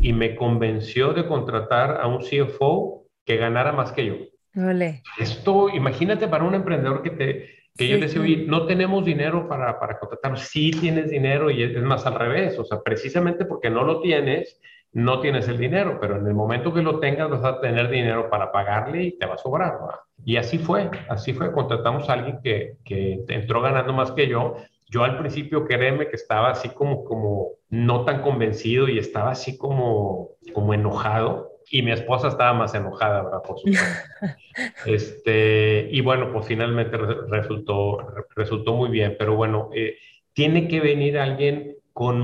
y me convenció de contratar a un CFO que ganara más que yo. Vale. Esto, imagínate para un emprendedor que te, que yo le decía, oye, no tenemos dinero para, para contratar. Sí tienes dinero y es, más al revés. O sea, precisamente porque no lo tienes, no tienes el dinero, pero en el momento que lo tengas vas a tener dinero para pagarle y te va a sobrar. Y así fue, así fue. Contratamos a alguien que, que entró ganando más que yo. Yo al principio, créeme que estaba así como, como no tan convencido y estaba así como, como enojado y mi esposa estaba más enojada, ¿verdad? Por este, y bueno, pues finalmente resultó, resultó muy bien, pero bueno, eh, tiene que venir alguien con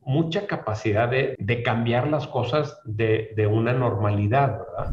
mucha capacidad de, de cambiar las cosas de, de una normalidad, ¿verdad?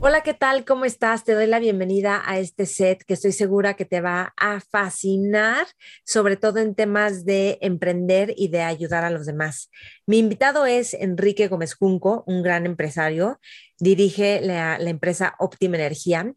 Hola, ¿qué tal? ¿Cómo estás? Te doy la bienvenida a este set que estoy segura que te va a fascinar, sobre todo en temas de emprender y de ayudar a los demás. Mi invitado es Enrique Gómez Junco, un gran empresario, dirige la, empresa Optima Energía.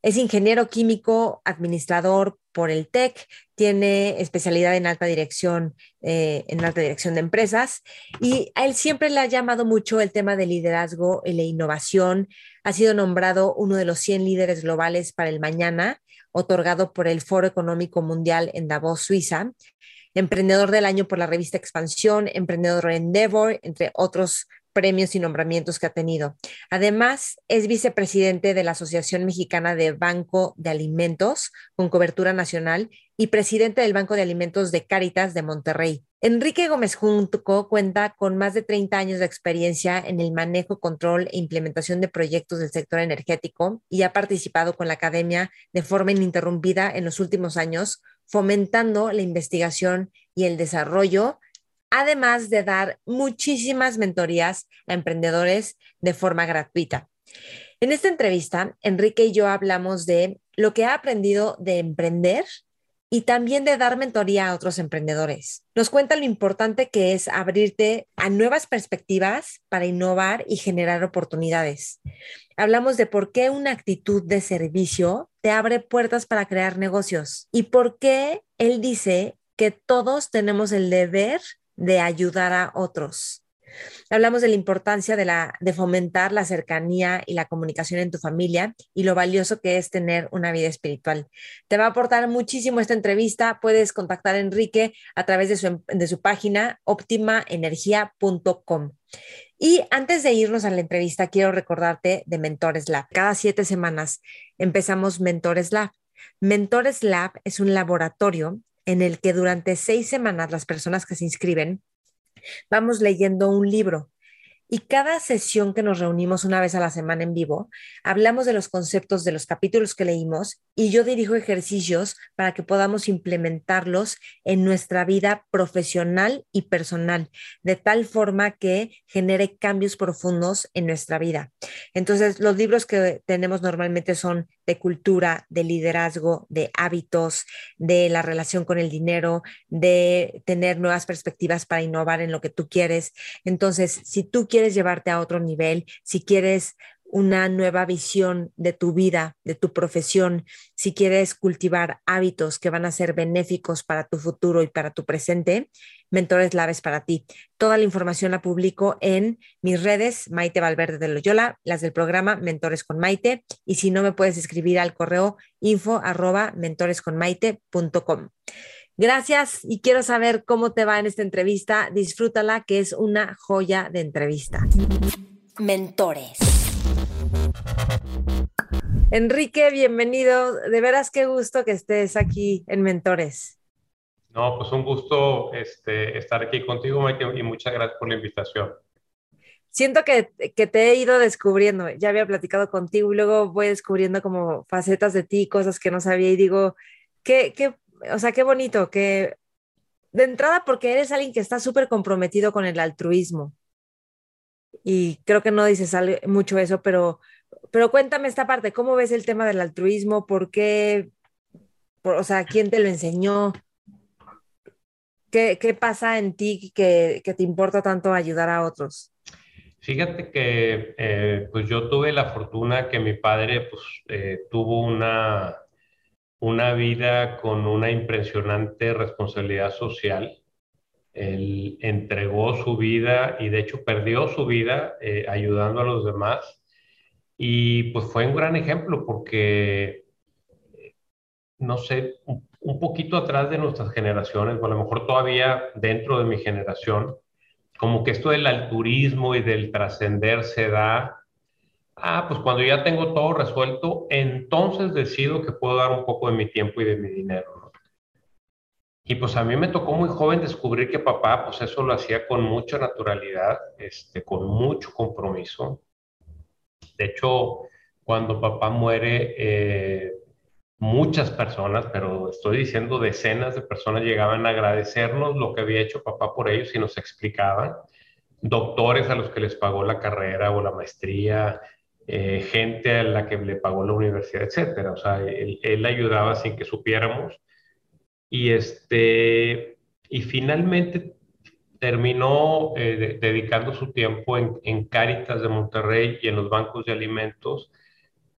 Es ingeniero químico, administrador por el TEC, tiene especialidad en alta dirección, eh, en alta dirección de empresas y a él siempre le ha llamado mucho el tema del liderazgo y la innovación. Ha sido nombrado uno de los 100 líderes globales para el mañana, otorgado por el Foro Económico Mundial en Davos, Suiza. Emprendedor del año por la revista Expansión, emprendedor Endeavor, entre otros premios y nombramientos que ha tenido. Además, es vicepresidente de la Asociación Mexicana de Banco de Alimentos con cobertura nacional y presidente del Banco de Alimentos de Cáritas de Monterrey. Enrique Gómez Junco cuenta con más de 30 años de experiencia en el manejo, control e implementación de proyectos del sector energético y ha participado con la academia de forma ininterrumpida en los últimos años, fomentando la investigación y el desarrollo además de dar muchísimas mentorías a emprendedores de forma gratuita. En esta entrevista, Enrique y yo hablamos de lo que ha aprendido de emprender y también de dar mentoría a otros emprendedores. Nos cuenta lo importante que es abrirte a nuevas perspectivas para innovar y generar oportunidades. Hablamos de por qué una actitud de servicio te abre puertas para crear negocios y por qué él dice que todos tenemos el deber de ayudar a otros. Hablamos de la importancia de, fomentar la cercanía y la comunicación en tu familia y lo valioso que es tener una vida espiritual. Te va a aportar muchísimo esta entrevista. Puedes contactar a Enrique a través de su, de su página optimaenergia.com. Y antes de irnos a la entrevista, quiero recordarte de Mentores Lab. Cada siete semanas empezamos Mentores Lab. Mentores Lab es un laboratorio en el que durante seis semanas las personas que se inscriben vamos leyendo un libro y cada sesión que nos reunimos una vez a la semana en vivo, hablamos de los conceptos de los capítulos que leímos y yo dirijo ejercicios para que podamos implementarlos en nuestra vida profesional y personal, de tal forma que genere cambios profundos en nuestra vida. Entonces, los libros que tenemos normalmente son de cultura, de liderazgo, de hábitos, de la relación con el dinero, de tener nuevas perspectivas para innovar en lo que tú quieres. Entonces, si tú quieres llevarte a otro nivel, si quieres una nueva visión de tu vida, de tu profesión, si quieres cultivar hábitos que van a ser benéficos para tu futuro y para tu presente, Mentores Laves para ti. Toda la información la publico en mis redes, Maite Valverde de Loyola, las del programa Mentores con Maite, y si no me puedes escribir al correo info arroba mentoresconmaite.com. Gracias y quiero saber cómo te va en esta entrevista. Disfrútala, que es una joya de entrevista. Mentores. Enrique, bienvenido. De veras qué gusto que estés aquí en Mentores. No, pues un gusto este, estar aquí contigo, Maite, y muchas gracias por la invitación. Siento que, que, te he ido descubriendo, ya había platicado contigo y luego voy descubriendo como facetas de ti, cosas que no sabía y digo, qué, qué o sea, qué bonito, que de entrada porque eres alguien que está súper comprometido con el altruismo. y creo que no dices mucho eso, pero, pero cuéntame esta parte, ¿cómo ves el tema del altruismo? ¿Por qué? o sea, ¿quién te lo enseñó? ¿Qué, pasa en ti que, te importa tanto ayudar a otros? Fíjate que eh, pues yo tuve la fortuna que mi padre pues, eh, tuvo una, una vida con una impresionante responsabilidad social. Él entregó su vida y de hecho perdió su vida eh, ayudando a los demás. Y pues fue un gran ejemplo porque, no sé, un poquito atrás de nuestras generaciones, o a lo mejor todavía dentro de mi generación, como que esto del alturismo y del trascender se da, ah, pues cuando ya tengo todo resuelto, entonces decido que puedo dar un poco de mi tiempo y de mi dinero. Y pues a mí me tocó muy joven descubrir que papá, pues eso lo hacía con mucha naturalidad, este, con mucho compromiso. De hecho, cuando papá muere, eh, muchas personas, pero estoy diciendo decenas de personas llegaban a agradecernos lo que había hecho papá por ellos y nos explicaban. Doctores a los que les pagó la carrera o la maestría, eh, gente a la que le pagó la universidad, etcétera. O sea, él, ayudaba sin que supiéramos. Y, este, y finalmente terminó eh, dedicando su tiempo en, en Cáritas de Monterrey y en los bancos de alimentos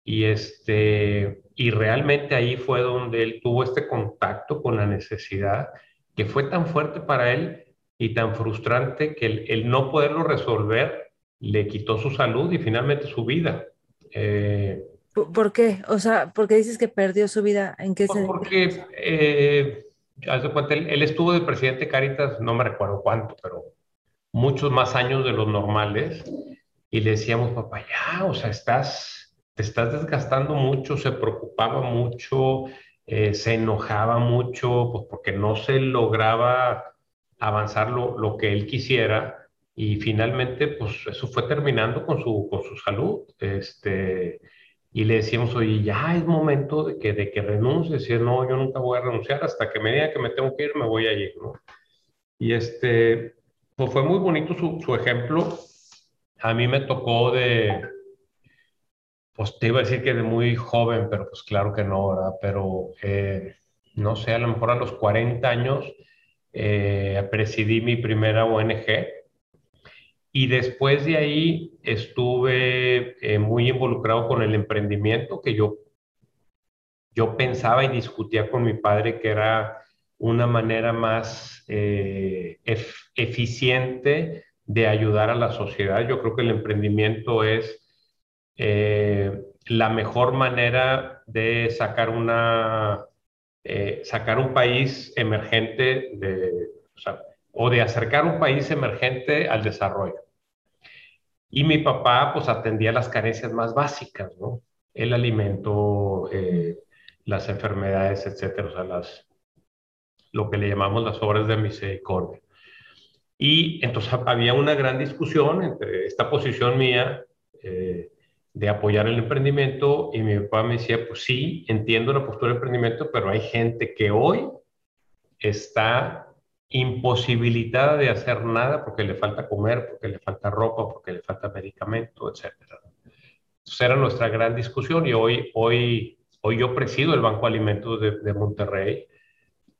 y, este, y realmente ahí fue donde él tuvo este contacto con la necesidad que fue tan fuerte para él y tan frustrante que el, no poderlo resolver le quitó su salud y finalmente su vida. Eh, ¿Por qué? O sea, ¿por qué dices que perdió su vida? ¿En qué se Porque, eh, él, él, estuvo de presidente Caritas, no me recuerdo cuánto, pero muchos más años de los normales. Y le decíamos, papá, ya, o sea, estás te estás desgastando mucho, se preocupaba mucho, eh, se enojaba mucho, pues porque no se lograba avanzar lo, lo, que él quisiera y finalmente pues eso fue terminando con su, con su salud. Este, y le decíamos, oye, ya es momento de que, de que renuncie, decir, no, yo nunca voy a renunciar, hasta que me diga que me tengo que ir, me voy a ir, ¿no? Y este, pues fue muy bonito su, su ejemplo. A mí me tocó de, pues te iba a decir que de muy joven, pero pues claro que no, ¿verdad? Pero eh, no sé, a lo mejor a los 40 años eh, presidí mi primera ONG y después de ahí estuve eh, muy involucrado con el emprendimiento que yo, yo pensaba y discutía con mi padre que era una manera más eficiente de ayudar a la sociedad. Yo creo que el emprendimiento es eh, la mejor manera de sacar una eh, sacar un país emergente de, o, de acercar un país emergente al desarrollo. Y mi papá pues atendía las carencias más básicas. El alimento, eh, las enfermedades, etcétera, o sea, las, lo que le llamamos las obras de misericordia. Y entonces había una gran discusión entre esta posición mía, de apoyar el emprendimiento y mi papá me decía, pues sí, entiendo la postura del emprendimiento, pero hay gente que hoy está imposibilitada de hacer nada porque le falta comer, porque le falta ropa, porque le falta medicamento, etc. Entonces era nuestra gran discusión y hoy, hoy, hoy yo presido el Banco de Alimentos de, Monterrey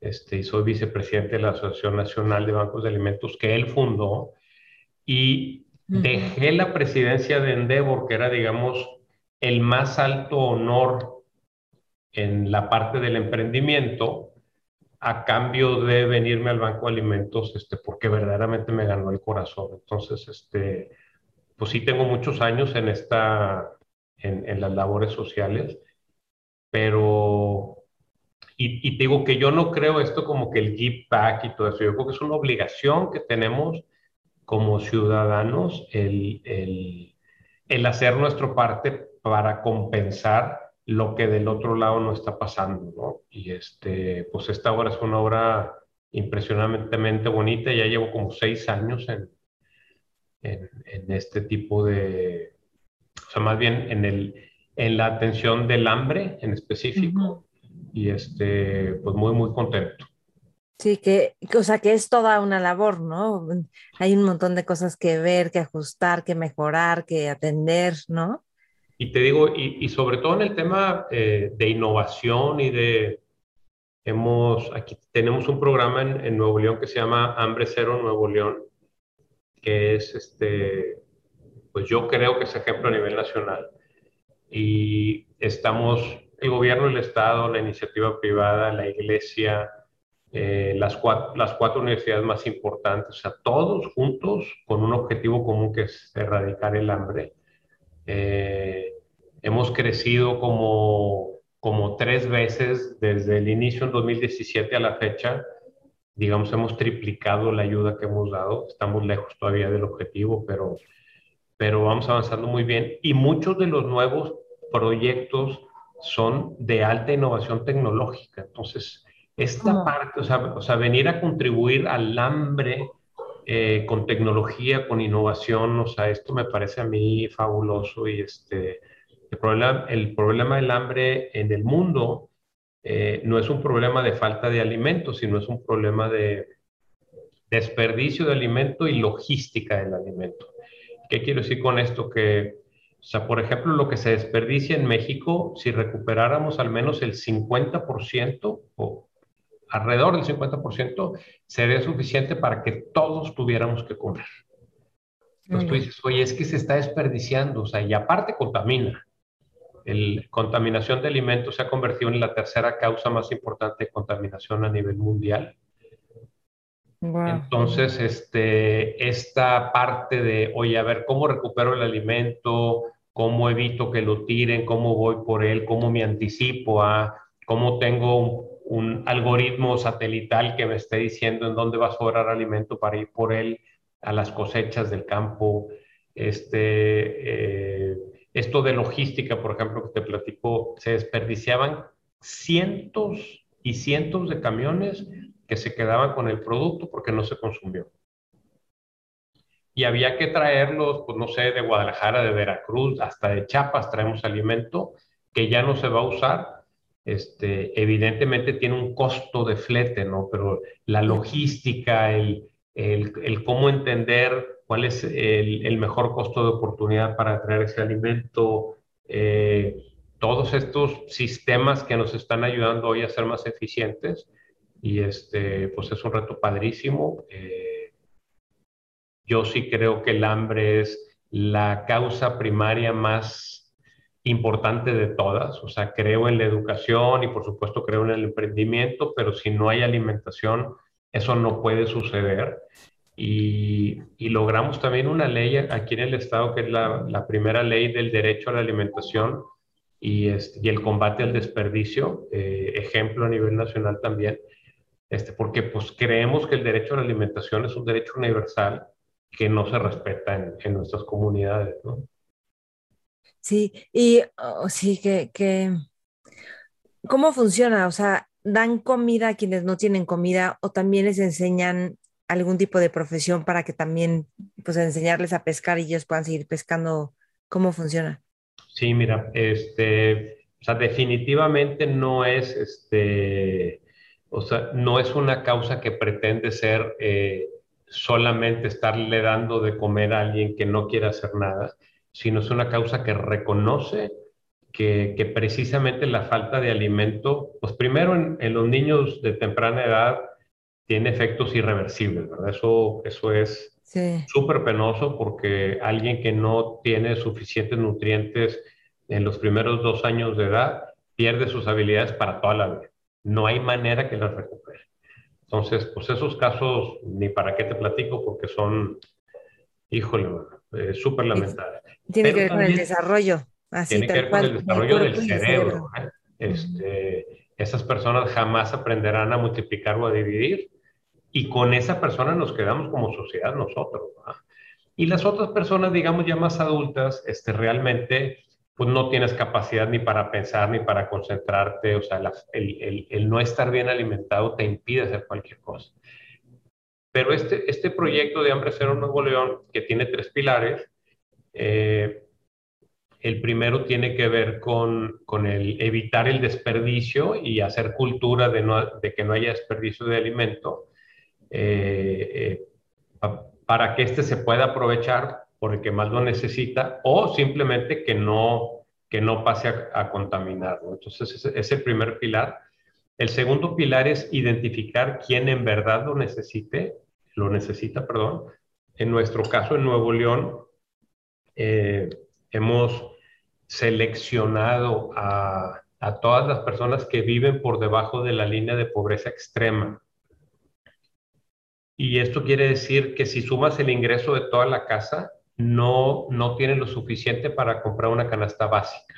este, y soy vicepresidente de la Asociación Nacional de Bancos de Alimentos que él fundó y Dejé la presidencia de Endeavor, que era, digamos, el más alto honor en la parte del emprendimiento, a cambio de venirme al Banco de Alimentos, este, porque verdaderamente me ganó el corazón. Entonces, este, pues sí tengo muchos años en esta, en, las labores sociales, pero, y, y, te digo que yo no creo esto como que el give back y todo eso, yo creo que es una obligación que tenemos como ciudadanos el, el, hacer nuestra parte para compensar lo que del otro lado no está pasando, ¿no? Y este, pues esta obra es una obra impresionantemente bonita, ya llevo como seis años en, en, este tipo de, o sea, más bien en, el, en la atención del hambre en específico, y este, pues muy, muy contento. Sí, que, o sea, que es toda una labor, ¿no? Hay un montón de cosas que ver, que ajustar, que mejorar, que atender, ¿no? Y te digo, y, sobre todo en el tema eh, de innovación y de, hemos, aquí tenemos un programa en, en, Nuevo León que se llama Hambre Cero Nuevo León, que es, este, pues yo creo que es ejemplo a nivel nacional. Y estamos, el gobierno, el Estado, la iniciativa privada, la iglesia, eh, las, cuatro, universidades más importantes, o sea, todos juntos con un objetivo común que es erradicar el hambre. Eh, hemos crecido como, como tres veces desde el inicio en 2017 a la fecha. Digamos, hemos triplicado la ayuda que hemos dado. Estamos lejos todavía del objetivo, pero, pero vamos avanzando muy bien. Y muchos de los nuevos proyectos son de alta innovación tecnológica. Entonces, esta parte, o sea, o sea, venir a contribuir al hambre eh, con tecnología, con innovación, o sea, esto me parece a mí fabuloso y este, el problema, el problema del hambre en el mundo eh, no es un problema de falta de alimentos, sino es un problema de desperdicio de alimento y logística del alimento. ¿Qué quiero decir con esto? Que, o sea, por ejemplo, lo que se desperdicia en México, si recuperáramos al menos el 50% o alrededor del 50%, sería suficiente para que todos tuviéramos que comer. Entonces tú dices, oye, es que se está desperdiciando, o sea, y aparte contamina. La contaminación de alimentos se ha convertido en la tercera causa más importante de contaminación a nivel mundial. Entonces, este, esta parte de, oye, a ver, ¿cómo recupero el alimento? ¿Cómo evito que lo tiren? ¿Cómo voy por él? ¿Cómo me anticipo a? ¿Cómo tengo un algoritmo satelital que me esté diciendo en dónde va a sobrar alimento para ir por él a las cosechas del campo. Este, eh, esto de logística, por ejemplo, que te platico, se desperdiciaban cientos y cientos de camiones que se quedaban con el producto porque no se consumió. Y había que traerlos, pues no sé, de Guadalajara, de Veracruz, hasta de Chiapas traemos alimento que ya no se va a usar este, evidentemente tiene un costo de flete, ¿no? Pero la logística, el, el, cómo entender cuál es el, mejor costo de oportunidad para traer ese alimento, eh, todos estos sistemas que nos están ayudando hoy a ser más eficientes, y este, pues es un reto padrísimo. Eh, yo sí creo que el hambre es la causa primaria más importante de todas. O sea, creo en la educación y por supuesto creo en el emprendimiento, pero si no hay alimentación, eso no puede suceder. Y, logramos también una ley aquí en el Estado que es la, primera ley del derecho a la alimentación y, este, el combate al desperdicio, eh, ejemplo a nivel nacional también, este, porque pues creemos que el derecho a la alimentación es un derecho universal que no se respeta en, en nuestras comunidades. ¿no? Sí, y oh, sí, que, que, ¿cómo funciona? O sea, ¿dan comida a quienes no tienen comida o también les enseñan algún tipo de profesión para que también, pues, enseñarles a pescar y ellos puedan seguir pescando? ¿Cómo funciona? Sí, mira, este, o sea, definitivamente no es, este, o sea, no es una causa que pretende ser eh, solamente estarle dando de comer a alguien que no quiere hacer nada sino es una causa que reconoce que, precisamente la falta de alimento, pues primero en, los niños de temprana edad tiene efectos irreversibles, ¿verdad? Eso, eso es súper penoso porque alguien que no tiene suficientes nutrientes en los primeros dos años de edad pierde sus habilidades para toda la vida. No hay manera que las recupere. Entonces, pues esos casos, ni para qué te platico, porque son, híjole, eh, súper lamentables. Tiene que ver con el desarrollo. Así, tiene que ver con el desarrollo del cerebro. ¿eh? Este, Esas personas jamás aprenderán a multiplicar o a dividir y con esa persona nos quedamos como sociedad nosotros. Y las otras personas, digamos ya más adultas, este, realmente pues no tienes capacidad ni para pensar ni para concentrarte, o sea, el, el, el, no estar bien alimentado te impide hacer cualquier cosa. Pero este, este proyecto de Hambre Cero Nuevo León, que tiene tres pilares, eh, El primero tiene que ver con, con el evitar el desperdicio y hacer cultura de, que no haya desperdicio de alimento eh, eh, para que éste se pueda aprovechar por el que más lo necesita o simplemente que no, que no pase a, a contaminar. Entonces, ese es el primer pilar. El segundo pilar es identificar quién en verdad lo necesite, lo necesita, perdón. En nuestro caso, en Nuevo León, eh, hemos seleccionado a, a todas las personas que viven por debajo de la línea de pobreza extrema. Y esto quiere decir que si sumas el ingreso de toda la casa, no, no tiene lo suficiente para comprar una canasta básica.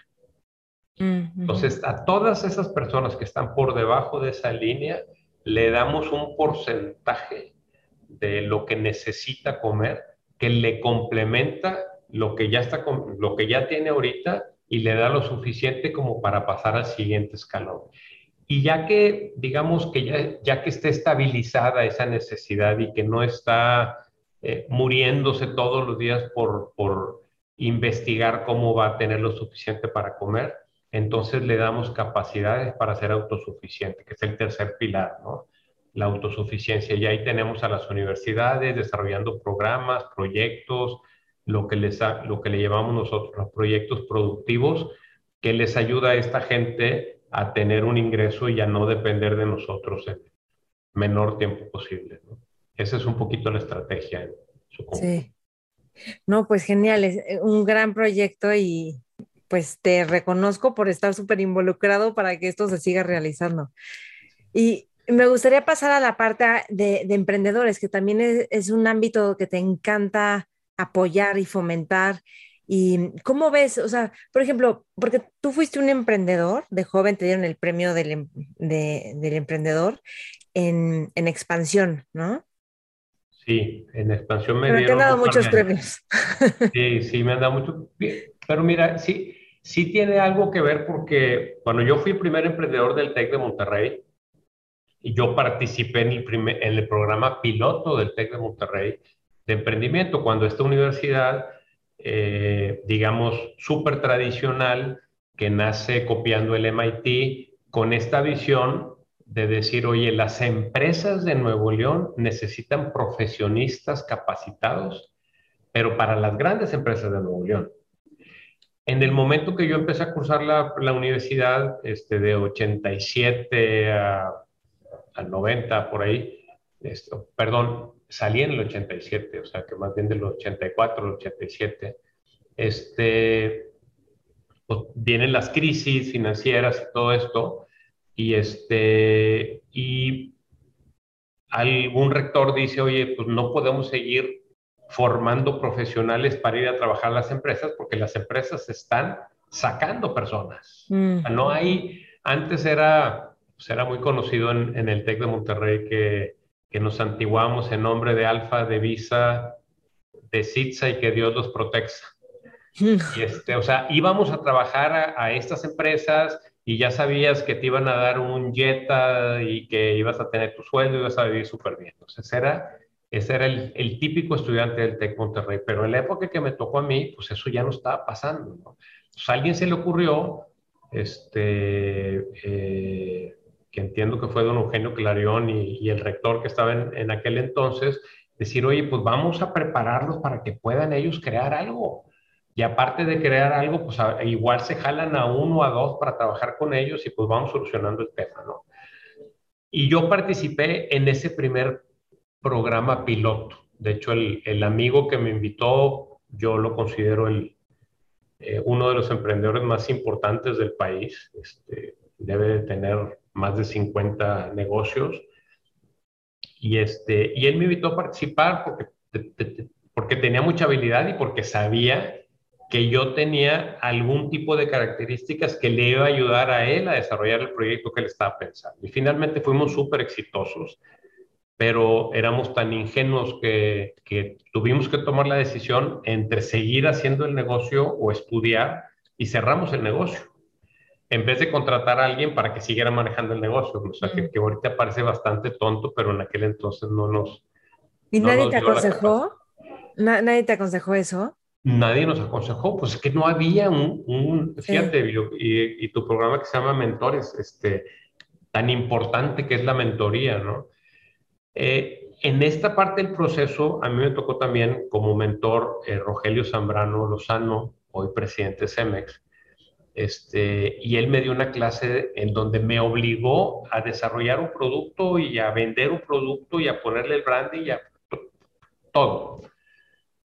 Entonces, a todas esas personas que están por debajo de esa línea, le damos un porcentaje de lo que necesita comer que le complementa lo que ya está lo que ya tiene ahorita y le da lo suficiente como para pasar al siguiente escalón. Y ya que digamos que ya, ya que esté estabilizada esa necesidad y que no está eh, muriéndose todos los días por, por investigar cómo va a tener lo suficiente para comer, entonces le damos capacidades para ser autosuficiente, que es el tercer pilar, ¿no? La autosuficiencia. Y ahí tenemos a las universidades desarrollando programas, proyectos, lo que, les lo que le llamamos nosotros los proyectos productivos, que les ayuda a esta gente a tener un ingreso y a no depender de nosotros en menor tiempo posible. ¿no? Esa es un poquito la estrategia en su Sí. No, pues genial, es eh, un gran proyecto y pues te reconozco por estar súper involucrado para que esto se siga realizando. Y me gustaría pasar a la parte de, emprendedores, que también es, un ámbito que te encanta apoyar y fomentar. ¿Y cómo ves? O sea, por ejemplo, porque tú fuiste un emprendedor, de joven te dieron el premio del, em, del emprendedor en, en, expansión, ¿no? Sí, en expansión me Pero te han dado muchos premios. Sí, sí, me han dado muchos. Pero mira, sí, sí tiene algo que ver porque cuando yo fui el primer emprendedor del TEC de Monterrey, y yo participé en el, primer, en el programa piloto del TEC de Monterrey de emprendimiento, cuando esta universidad, eh, digamos, súper tradicional, que nace copiando el MIT, con esta visión de decir, oye, las empresas de Nuevo León necesitan profesionistas capacitados, pero para las grandes empresas de Nuevo León. En el momento que yo empecé a cursar la, la universidad, este, de 87 a, 90, por ahí, esto, perdón, salí en el 87, o sea que más bien del 84 al 87, este, pues, vienen las crisis financieras y todo esto, y, este, y algún rector dice, oye, pues no podemos seguir formando profesionales para ir a trabajar a las empresas porque las empresas están sacando personas. Mm. no hay, antes era, pues era muy conocido en, en el TEC de Monterrey que, que, nos antiguamos en nombre de Alfa, de Visa, de Citza y que Dios los proteja. Y este, o sea, íbamos a trabajar a, a, estas empresas y ya sabías que te iban a dar un Jetta y que ibas a tener tu sueldo y ibas a vivir súper bien. Entonces era ese era el, el, típico estudiante del TEC Monterrey, pero en la época que me tocó a mí, pues eso ya no estaba pasando. ¿no? Pues a alguien se le ocurrió, este, eh, que entiendo que fue don Eugenio Clarión y, y el rector que estaba en, en, aquel entonces, decir, oye, pues vamos a prepararlos para que puedan ellos crear algo. Y aparte de crear algo, pues a, igual se jalan a uno o a dos para trabajar con ellos y pues vamos solucionando el tema, ¿no? Y yo participé en ese primer programa piloto. De hecho, el, el amigo que me invitó, yo lo considero el, eh, uno de los emprendedores más importantes del país. Este, debe de tener más de 50 negocios. Y, este, y él me invitó a participar porque, porque tenía mucha habilidad y porque sabía que yo tenía algún tipo de características que le iba a ayudar a él a desarrollar el proyecto que él estaba pensando. Y finalmente fuimos súper exitosos pero éramos tan ingenuos que, que, tuvimos que tomar la decisión entre seguir haciendo el negocio o estudiar y cerramos el negocio, en vez de contratar a alguien para que siguiera manejando el negocio. O sea, que, que, ahorita parece bastante tonto, pero en aquel entonces no nos... ¿Y no nadie nos te aconsejó? ¿Nadie te aconsejó eso? nadie nos aconsejó, pues es que no había un, fíjate, y, y, tu programa que se llama Mentores, este, tan importante que es la mentoría, ¿no? Eh, en esta parte del proceso, a mí me tocó también como mentor eh, Rogelio Zambrano Lozano, hoy presidente CEMEX, este, y él me dio una clase en donde me obligó a desarrollar un producto y a vender un producto y a ponerle el branding y a todo.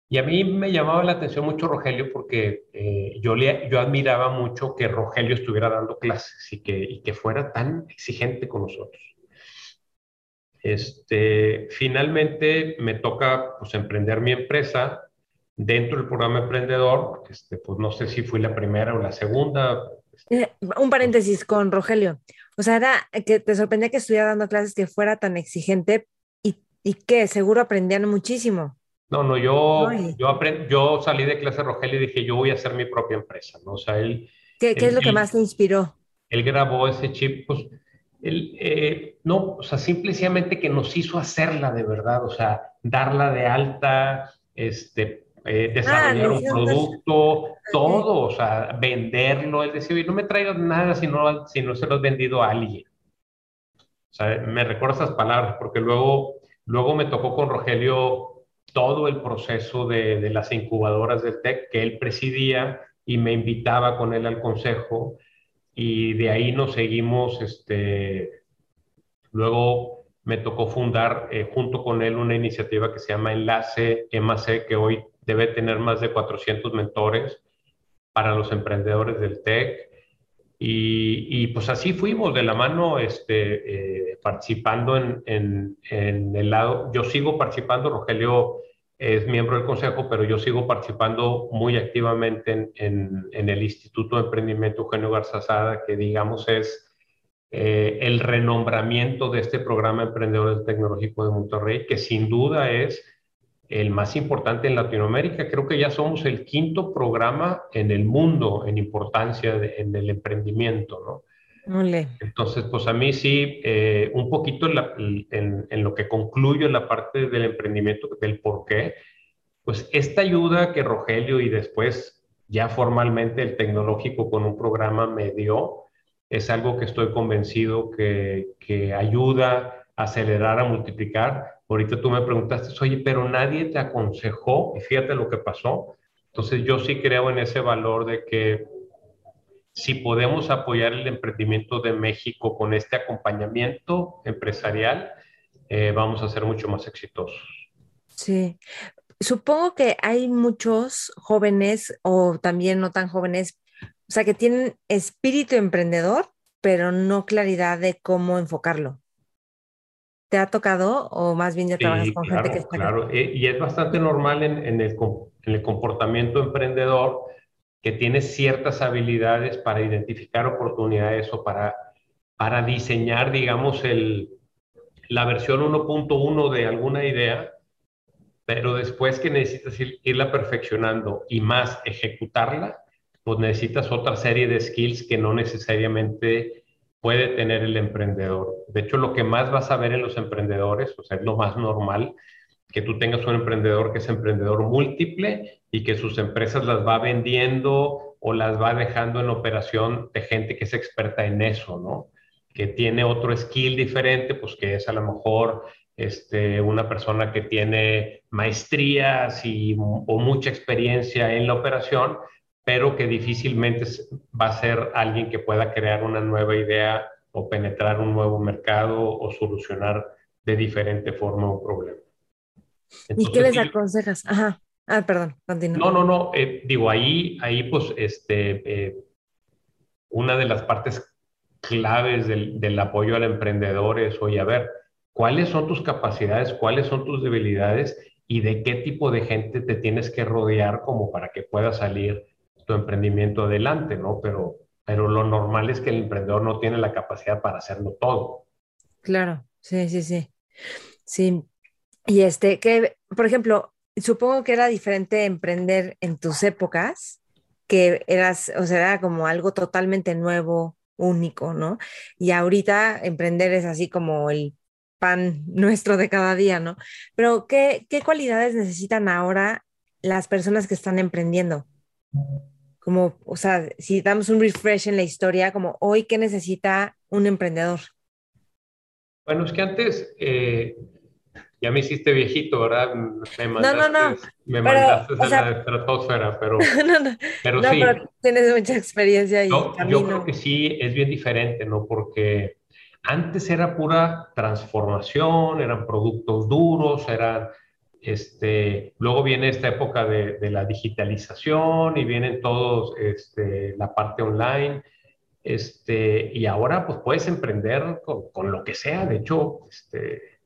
Y a mí me llamaba la atención mucho Rogelio porque eh, yo, le, yo admiraba mucho que Rogelio estuviera dando clases y que, y que fuera tan exigente con nosotros. Este, finalmente me toca pues, emprender mi empresa dentro del programa emprendedor. Este, pues no sé si fui la primera o la segunda. Eh, un paréntesis con Rogelio. O sea, era que te sorprendía que estuviera dando clases que fuera tan exigente y, y que seguro aprendían muchísimo. No, no, yo, yo, yo salí de clase Rogelio y dije, yo voy a hacer mi propia empresa, ¿no? O sea, él... ¿Qué, qué es lo que más te inspiró? Él grabó ese chip, pues, eh, no, o sea, simplemente que nos hizo hacerla de verdad, o sea, darla de alta, este, eh, desarrollar un producto, todo, o sea, venderlo, es decir, no me traigo nada si no, si no se lo has vendido a alguien. O sea, me recuerdo esas palabras, porque luego, luego me tocó con Rogelio todo el proceso de, de, las incubadoras del TEC que él presidía y me invitaba con él al consejo y de ahí nos seguimos, este, luego me tocó fundar eh, junto con él una iniciativa que se llama Enlace MAC, que hoy debe tener más de 400 mentores para los emprendedores del TEC. Y, y pues así fuimos de la mano este, eh, participando en, en, el lado, yo sigo participando, Rogelio es miembro del consejo, pero yo sigo participando muy activamente en, en, el Instituto de Emprendimiento Eugenio Garzazada, que digamos es eh, el renombramiento de este programa Emprendedores Tecnológico de Monterrey, que sin duda es el más importante en Latinoamérica. Creo que ya somos el quinto programa en el mundo en importancia en el emprendimiento, ¿no? Entonces, pues a mí sí, eh, un poquito en, en, lo que concluyo en la parte del emprendimiento, del por qué, pues esta ayuda que Rogelio y después ya formalmente el tecnológico con un programa me dio, es algo que estoy convencido que, que ayuda a acelerar, a multiplicar. Ahorita tú me preguntaste, oye, pero nadie te aconsejó, y fíjate lo que pasó. Entonces yo sí creo en ese valor de que si podemos apoyar el emprendimiento de México con este acompañamiento empresarial, eh, vamos a ser mucho más exitosos. Sí, supongo que hay muchos jóvenes o también no tan jóvenes, o sea, que tienen espíritu emprendedor, pero no claridad de cómo enfocarlo. ¿Te ha tocado o más bien ya trabajas con gente que está Claro, eh, y es bastante normal en, en, el, en el comportamiento emprendedor que tiene ciertas habilidades para identificar oportunidades o para, para diseñar, digamos, el, la versión 1.1 de alguna idea, pero después que necesitas irla perfeccionando y más ejecutarla, pues necesitas otra serie de skills que no necesariamente puede tener el emprendedor. De hecho, lo que más vas a ver en los emprendedores, o sea, es lo más normal, que tú tengas un emprendedor que es emprendedor múltiple y que sus empresas las va vendiendo o las va dejando en operación de gente que es experta en eso, ¿no? Que tiene otro skill diferente, pues que es a lo mejor este, una persona que tiene maestrías y, o mucha experiencia en la operación, pero que difícilmente va a ser alguien que pueda crear una nueva idea o penetrar un nuevo mercado o solucionar de diferente forma un problema. ¿Y qué les aconsejas? Ajá. Ah, perdón, continúa. No, no, no. Eh, digo, ahí, ahí pues, este, eh, una de las partes claves del, del, apoyo al emprendedor es, oye, a ver, ¿cuáles son tus capacidades? ¿Cuáles son tus debilidades? ¿Y de qué tipo de gente te tienes que rodear como para que pueda salir tu emprendimiento adelante, ¿no? Pero, pero lo normal es que el emprendedor no tiene la capacidad para hacerlo todo. Claro, sí, sí, sí. Sí, y este, que, por ejemplo, supongo que era diferente emprender en tus épocas, que eras, o sea, era como algo totalmente nuevo, único, ¿no? Y ahorita emprender es así como el pan nuestro de cada día, ¿no? Pero ¿qué, qué cualidades necesitan ahora las personas que están emprendiendo? Como, o sea, si damos un refresh en la historia, como hoy, ¿qué necesita un emprendedor? Bueno, es que antes eh, ya me hiciste viejito, ¿verdad? Me mandaste, no, no, no. Me mandaste a la estratosfera, pero, no, no, pero sí. Pero tienes mucha experiencia y yo, yo creo que sí es bien diferente, ¿no? Porque antes era pura transformación, eran productos duros, eran este, luego viene esta época de, la digitalización y vienen todos este, la parte online. Este, y ahora pues puedes emprender con, lo que sea. De hecho, este,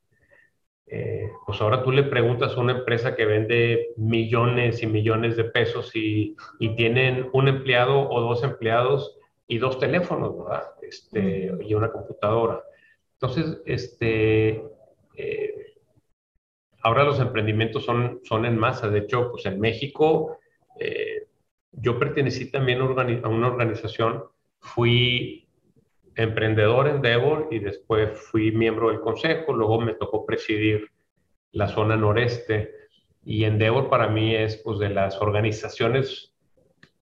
eh, pues ahora tú le preguntas a una empresa que vende millones y millones de pesos y, y tienen un empleado o dos empleados y dos teléfonos, ¿verdad? Este, y una computadora. Entonces, este, eh, ahora los emprendimientos son, son en masa. De hecho, pues en México, eh, yo pertenecí también a una organización, fui emprendedor en Devon y después fui miembro del consejo, luego me tocó presidir la zona noreste y Endeavor para mí es pues de las organizaciones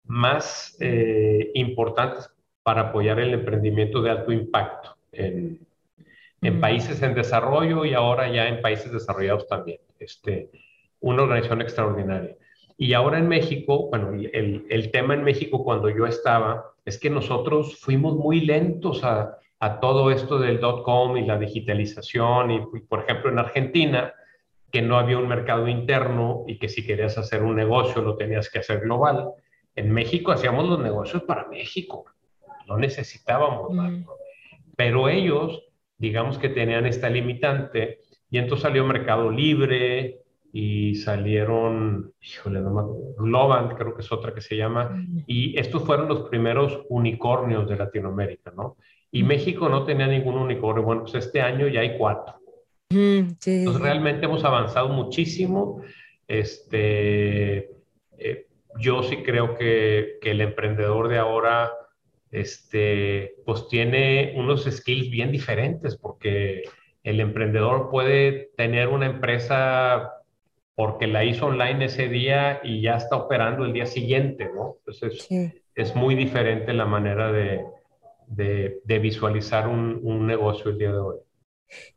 más eh, importantes para apoyar el emprendimiento de alto impacto en, en países en desarrollo y ahora ya en países desarrollados también. Este, una organización extraordinaria. Y ahora en México, bueno, el, el tema en México cuando yo estaba es que nosotros fuimos muy lentos a, a todo esto del dot-com y la digitalización. Y, por ejemplo, en Argentina, que no había un mercado interno y que si querías hacer un negocio lo tenías que hacer global. En México hacíamos los negocios para México, no necesitábamos Pero ellos digamos que tenían esta limitante y entonces salió Mercado Libre y salieron, híjole, no acuerdo, creo que es otra que se llama, y estos fueron los primeros unicornios de Latinoamérica, ¿no? Y México no tenía ningún unicornio, bueno, pues este año ya hay cuatro. Entonces realmente hemos avanzado muchísimo, este, eh, yo sí creo que, que el emprendedor de ahora este, pues tiene unos skills bien diferentes porque el emprendedor puede tener una empresa porque la hizo online ese día y ya está operando el día siguiente, ¿no? Entonces es muy diferente la manera de, de, visualizar un, un, negocio el día de hoy.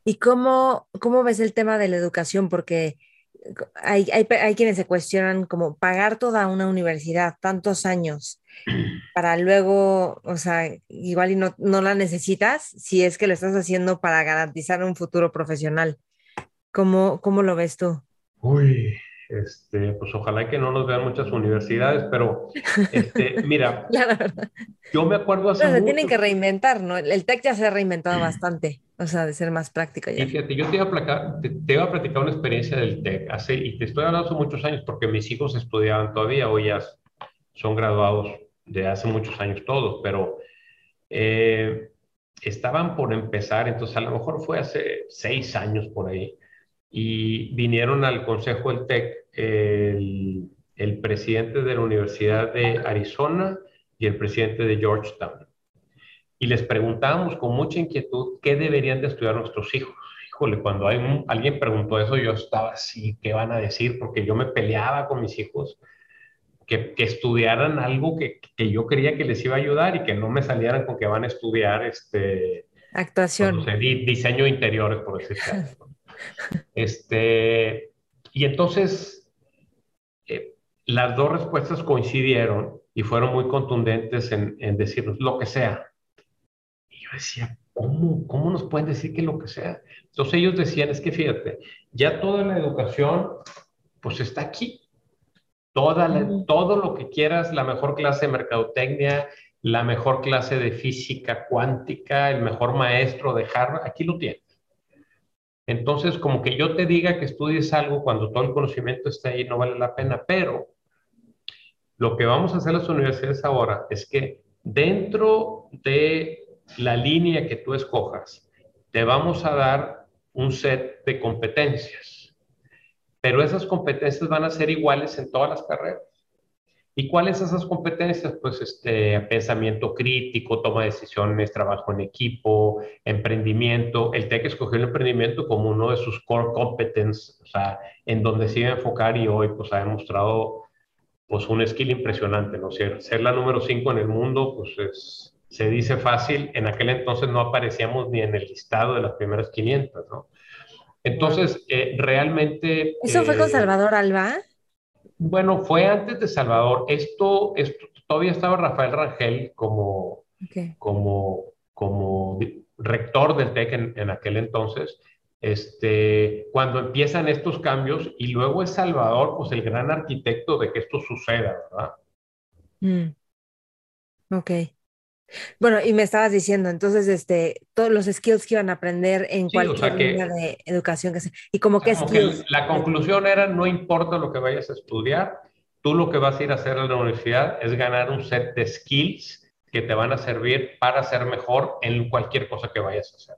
¿Y cómo, cómo ves el tema de la educación? Porque hay, hay, hay quienes se cuestionan como pagar toda una universidad, tantos años, para luego, o sea, igual y no, no la necesitas si es que lo estás haciendo para garantizar un futuro profesional. ¿Cómo, cómo lo ves tú? Uy, este, pues ojalá que no nos vean muchas universidades, pero este, mira, yo me acuerdo hace se tienen que reinventar, ¿no? El TEC ya se ha reinventado bastante, o sea, de ser más práctico ya. Y fíjate, yo te iba, a platicar, te, iba a platicar una experiencia del TEC hace, y te estoy hablando hace muchos años porque mis hijos estudiaban todavía, hoy ya son graduados de hace muchos años todos, pero eh, estaban por empezar, entonces a lo mejor fue hace seis años por ahí, y vinieron al Consejo del TEC el, el presidente de la Universidad de Arizona y el presidente de Georgetown. Y les preguntábamos con mucha inquietud qué deberían de estudiar nuestros hijos. Híjole, cuando hay alguien preguntó eso, yo estaba así, ¿qué van a decir? Porque yo me peleaba con mis hijos que, estudiaran algo que, que, yo creía que les iba a ayudar y que no me salieran con que van a estudiar este actuación, diseño de interiores, por decirlo. este, y entonces eh, las dos respuestas coincidieron y fueron muy contundentes en, en, decirnos lo que sea. Y yo decía, ¿cómo, ¿cómo nos pueden decir que lo que sea? Entonces ellos decían, es que fíjate, ya toda la educación pues está aquí todo lo que quieras, la mejor clase de mercadotecnia, la mejor clase de física cuántica, el mejor maestro de Harvard, aquí lo tienes. Entonces, como que yo te diga que estudies algo cuando todo el conocimiento está ahí, no vale la pena, pero lo que vamos a hacer las universidades ahora es que dentro de la línea que tú escojas, te vamos a dar un set de competencias pero esas competencias van a ser iguales en todas las carreras. ¿Y cuáles son esas competencias? Pues este, pensamiento crítico, toma de decisiones, trabajo en equipo, emprendimiento. El TEC escogió el emprendimiento como uno de sus core competences, o sea, en donde se iba a enfocar y hoy pues ha demostrado pues un skill impresionante, ¿no? Ser, ser la número 5 en el mundo, pues es, se dice fácil, en aquel entonces no aparecíamos ni en el listado de las primeras 500, ¿no? Entonces, eh, realmente... ¿Eso fue con eh, Salvador Alba? Bueno, fue antes de Salvador. Esto, esto todavía estaba Rafael Rangel como, como, como rector del TEC en, aquel entonces. Este, cuando empiezan estos cambios y luego es Salvador, pues el gran arquitecto de que esto suceda, ¿verdad? Mm. Ok. Bueno, y me estabas diciendo, entonces, este, todos los skills que iban a aprender en cualquier línea de educación que sea. Y como que skills. la conclusión era, no importa lo que vayas a estudiar, tú lo que vas a ir a hacer en la universidad es ganar un set de skills que te van a servir para ser mejor en cualquier cosa que vayas a hacer,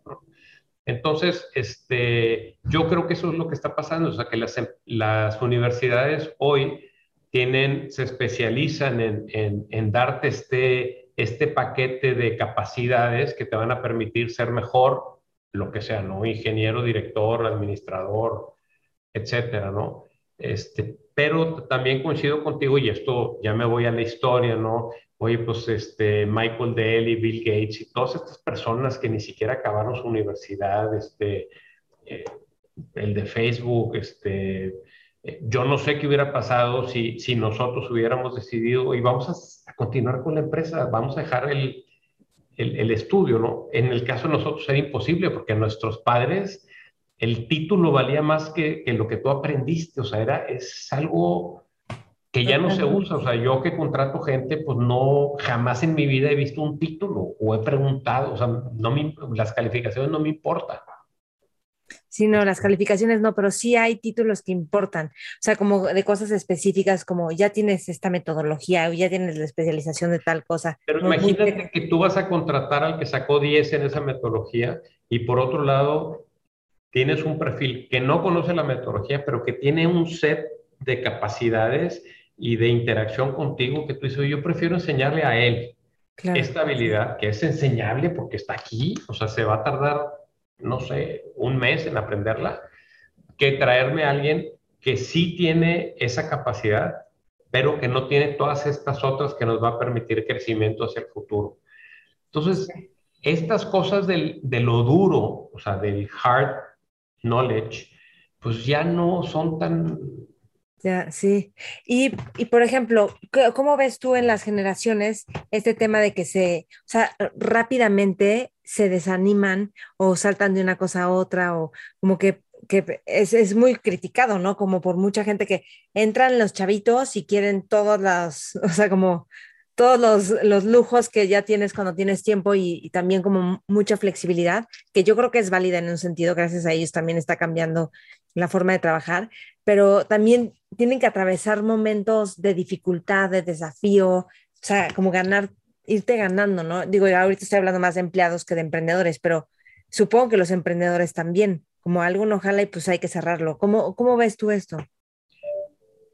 Entonces, este, yo creo que eso es lo que está pasando, o sea, que las, las universidades hoy tienen, se especializan en, en, en darte este este paquete de capacidades que te van a permitir ser mejor, lo que sea, ¿no? Ingeniero, director, administrador, etcétera, ¿no? Este, pero también coincido contigo, y esto ya me voy a la historia, ¿no? Oye, pues este, Michael Dell Bill Gates y todas estas personas que ni siquiera acabaron su universidad, este, eh, el de Facebook, este, yo no sé qué hubiera pasado si, si nosotros hubiéramos decidido y vamos a, continuar con la empresa, vamos a dejar el, el, estudio, ¿no? En el caso de nosotros era imposible porque nuestros padres, el título valía más que, que lo que tú aprendiste, o sea, era, es algo que ya no se usa, o sea, yo que contrato gente, pues no, jamás en mi vida he visto un título o he preguntado, o sea, no me, las calificaciones no me importan. Sí, no, las calificaciones no, pero sí hay títulos que importan. O sea, como de cosas específicas, como ya tienes esta metodología o ya tienes la especialización de tal cosa. Pero imagínate que tú vas a contratar al que sacó 10 en esa metodología y por otro lado tienes un perfil que no conoce la metodología, pero que tiene un set de capacidades y de interacción contigo que tú dices, yo prefiero enseñarle a él esta habilidad que es enseñable porque está aquí, o sea, se va a tardar no sé, un mes en aprenderla, que traerme a alguien que sí tiene esa capacidad, pero que no tiene todas estas otras que nos va a permitir crecimiento hacia el futuro. Entonces, estas cosas del, de lo duro, o sea, del hard knowledge, pues ya no son tan... Ya, sí. Y, y, por ejemplo, ¿cómo ves tú en las generaciones este tema de que se, o sea, rápidamente se desaniman o saltan de una cosa a otra o como que, que es, es, muy criticado, ¿no? Como por mucha gente que entran los chavitos y quieren todos los, o sea, como todos los, los lujos que ya tienes cuando tienes tiempo y, y, también como mucha flexibilidad, que yo creo que es válida en un sentido, gracias a ellos también está cambiando la forma de trabajar, pero también tienen que atravesar momentos de dificultad, de desafío, o sea, como ganar irte ganando, ¿no? Digo, ahorita estoy hablando más de empleados que de emprendedores, pero supongo que los emprendedores también, como algo no jala y pues hay que cerrarlo. ¿Cómo, cómo ves tú esto?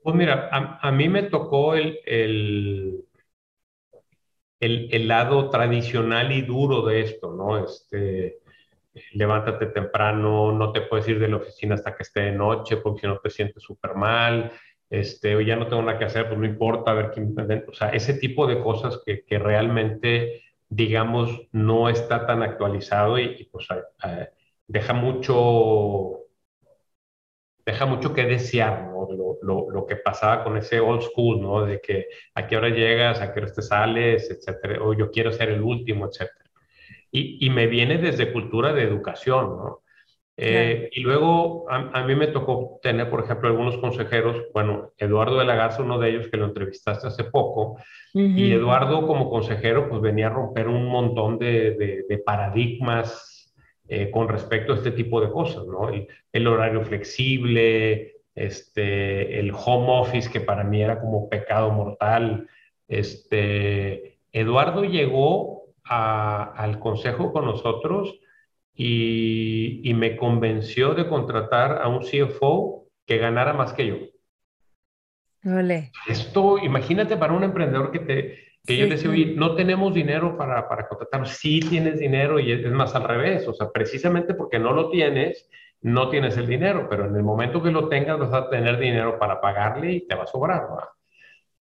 Pues mira, a, mí me tocó el, el, el, lado tradicional y duro de esto, ¿no? Este, levántate temprano, no te puedes ir de la oficina hasta que esté de noche porque si no te sientes súper mal, este, ya no tengo nada que hacer, pues no importa, a ver quién, o sea, ese tipo de cosas que, que realmente, digamos, no está tan actualizado y, pues deja mucho, deja mucho que desear, ¿no? Lo, lo, lo, que pasaba con ese old school, ¿no? De que a qué hora llegas, a qué hora te sales, etcétera, o yo quiero ser el último, etcétera. Y, y me viene desde cultura de educación, ¿no? Eh, y luego a, mí me tocó tener, por ejemplo, algunos consejeros, bueno, Eduardo de la Garza, uno de ellos que lo entrevistaste hace poco, y Eduardo como consejero pues venía a romper un montón de, de, paradigmas eh, con respecto a este tipo de cosas, ¿no? El, el, horario flexible, este, el home office que para mí era como pecado mortal. Este, Eduardo llegó a, al consejo con nosotros y, me convenció de contratar a un CFO que ganara más que yo. Vale. Esto, imagínate para un emprendedor que te, que yo le decía, oye, no tenemos dinero para, para contratar. Sí tienes dinero y es, más al revés. O sea, precisamente porque no lo tienes, no tienes el dinero, pero en el momento que lo tengas vas a tener dinero para pagarle y te va a sobrar.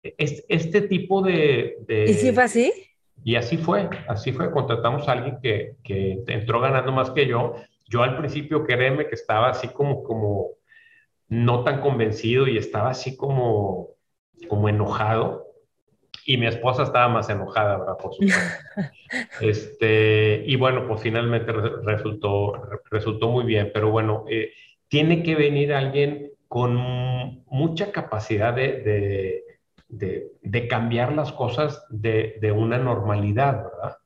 Este, este tipo de, de... ¿Y si fue así? Y así fue, así fue. Contratamos a alguien que, que entró ganando más que yo. Yo al principio, créeme que estaba así como, como no tan convencido y estaba así como, como enojado y mi esposa estaba más enojada, ¿verdad? Por supuesto. este, y bueno, pues finalmente resultó, resultó muy bien, pero bueno, eh, tiene que venir alguien con mucha capacidad de, de, de, cambiar las cosas de, una normalidad, ¿verdad?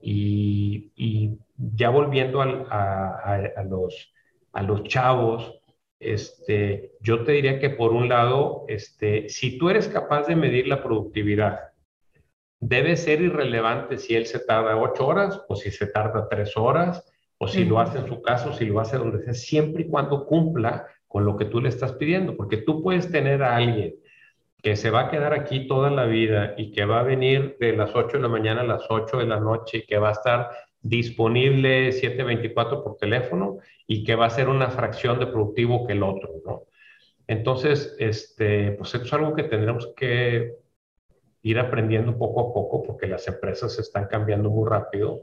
Y, y ya volviendo a, los, a los chavos, este, yo te diría que por un lado, este, si tú eres capaz de medir la productividad, debe ser irrelevante si él se tarda ocho horas o si se tarda tres horas o si lo hace en su caso, si lo hace donde sea, siempre y cuando cumpla con lo que tú le estás pidiendo, porque tú puedes tener a alguien que se va a quedar aquí toda la vida y que va a venir de las 8 de la mañana a las 8 de la noche que va a estar disponible 724 por teléfono y que va a ser una fracción de productivo que el otro, ¿no? Entonces, este, pues esto es algo que tendremos que ir aprendiendo poco a poco porque las empresas están cambiando muy rápido.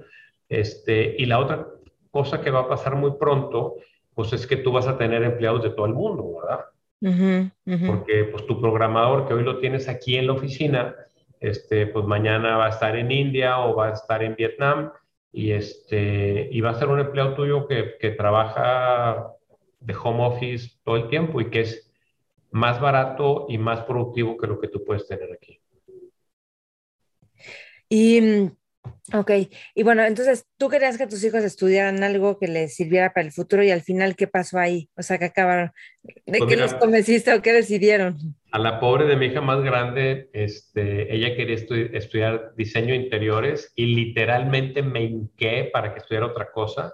Este, y la otra cosa que va a pasar muy pronto, pues es que tú vas a tener empleados de todo el mundo, ¿verdad? Porque pues tu programador que hoy lo tienes aquí en la oficina, este, pues mañana va a estar en India o va a estar en Vietnam y, este, y va a ser un empleado tuyo que, que trabaja de home office todo el tiempo y que es más barato y más productivo que lo que tú puedes tener aquí. Y, mm, ok, y bueno, entonces tú querías que tus hijos estudiaran algo que les sirviera para el futuro y al final, ¿qué pasó ahí? O sea, ¿qué acabaron? ¿De pues qué los convenciste o qué decidieron? A la pobre de mi hija más grande, este, ella quería estudiar diseño interiores y literalmente me hinqué para que estudiara otra cosa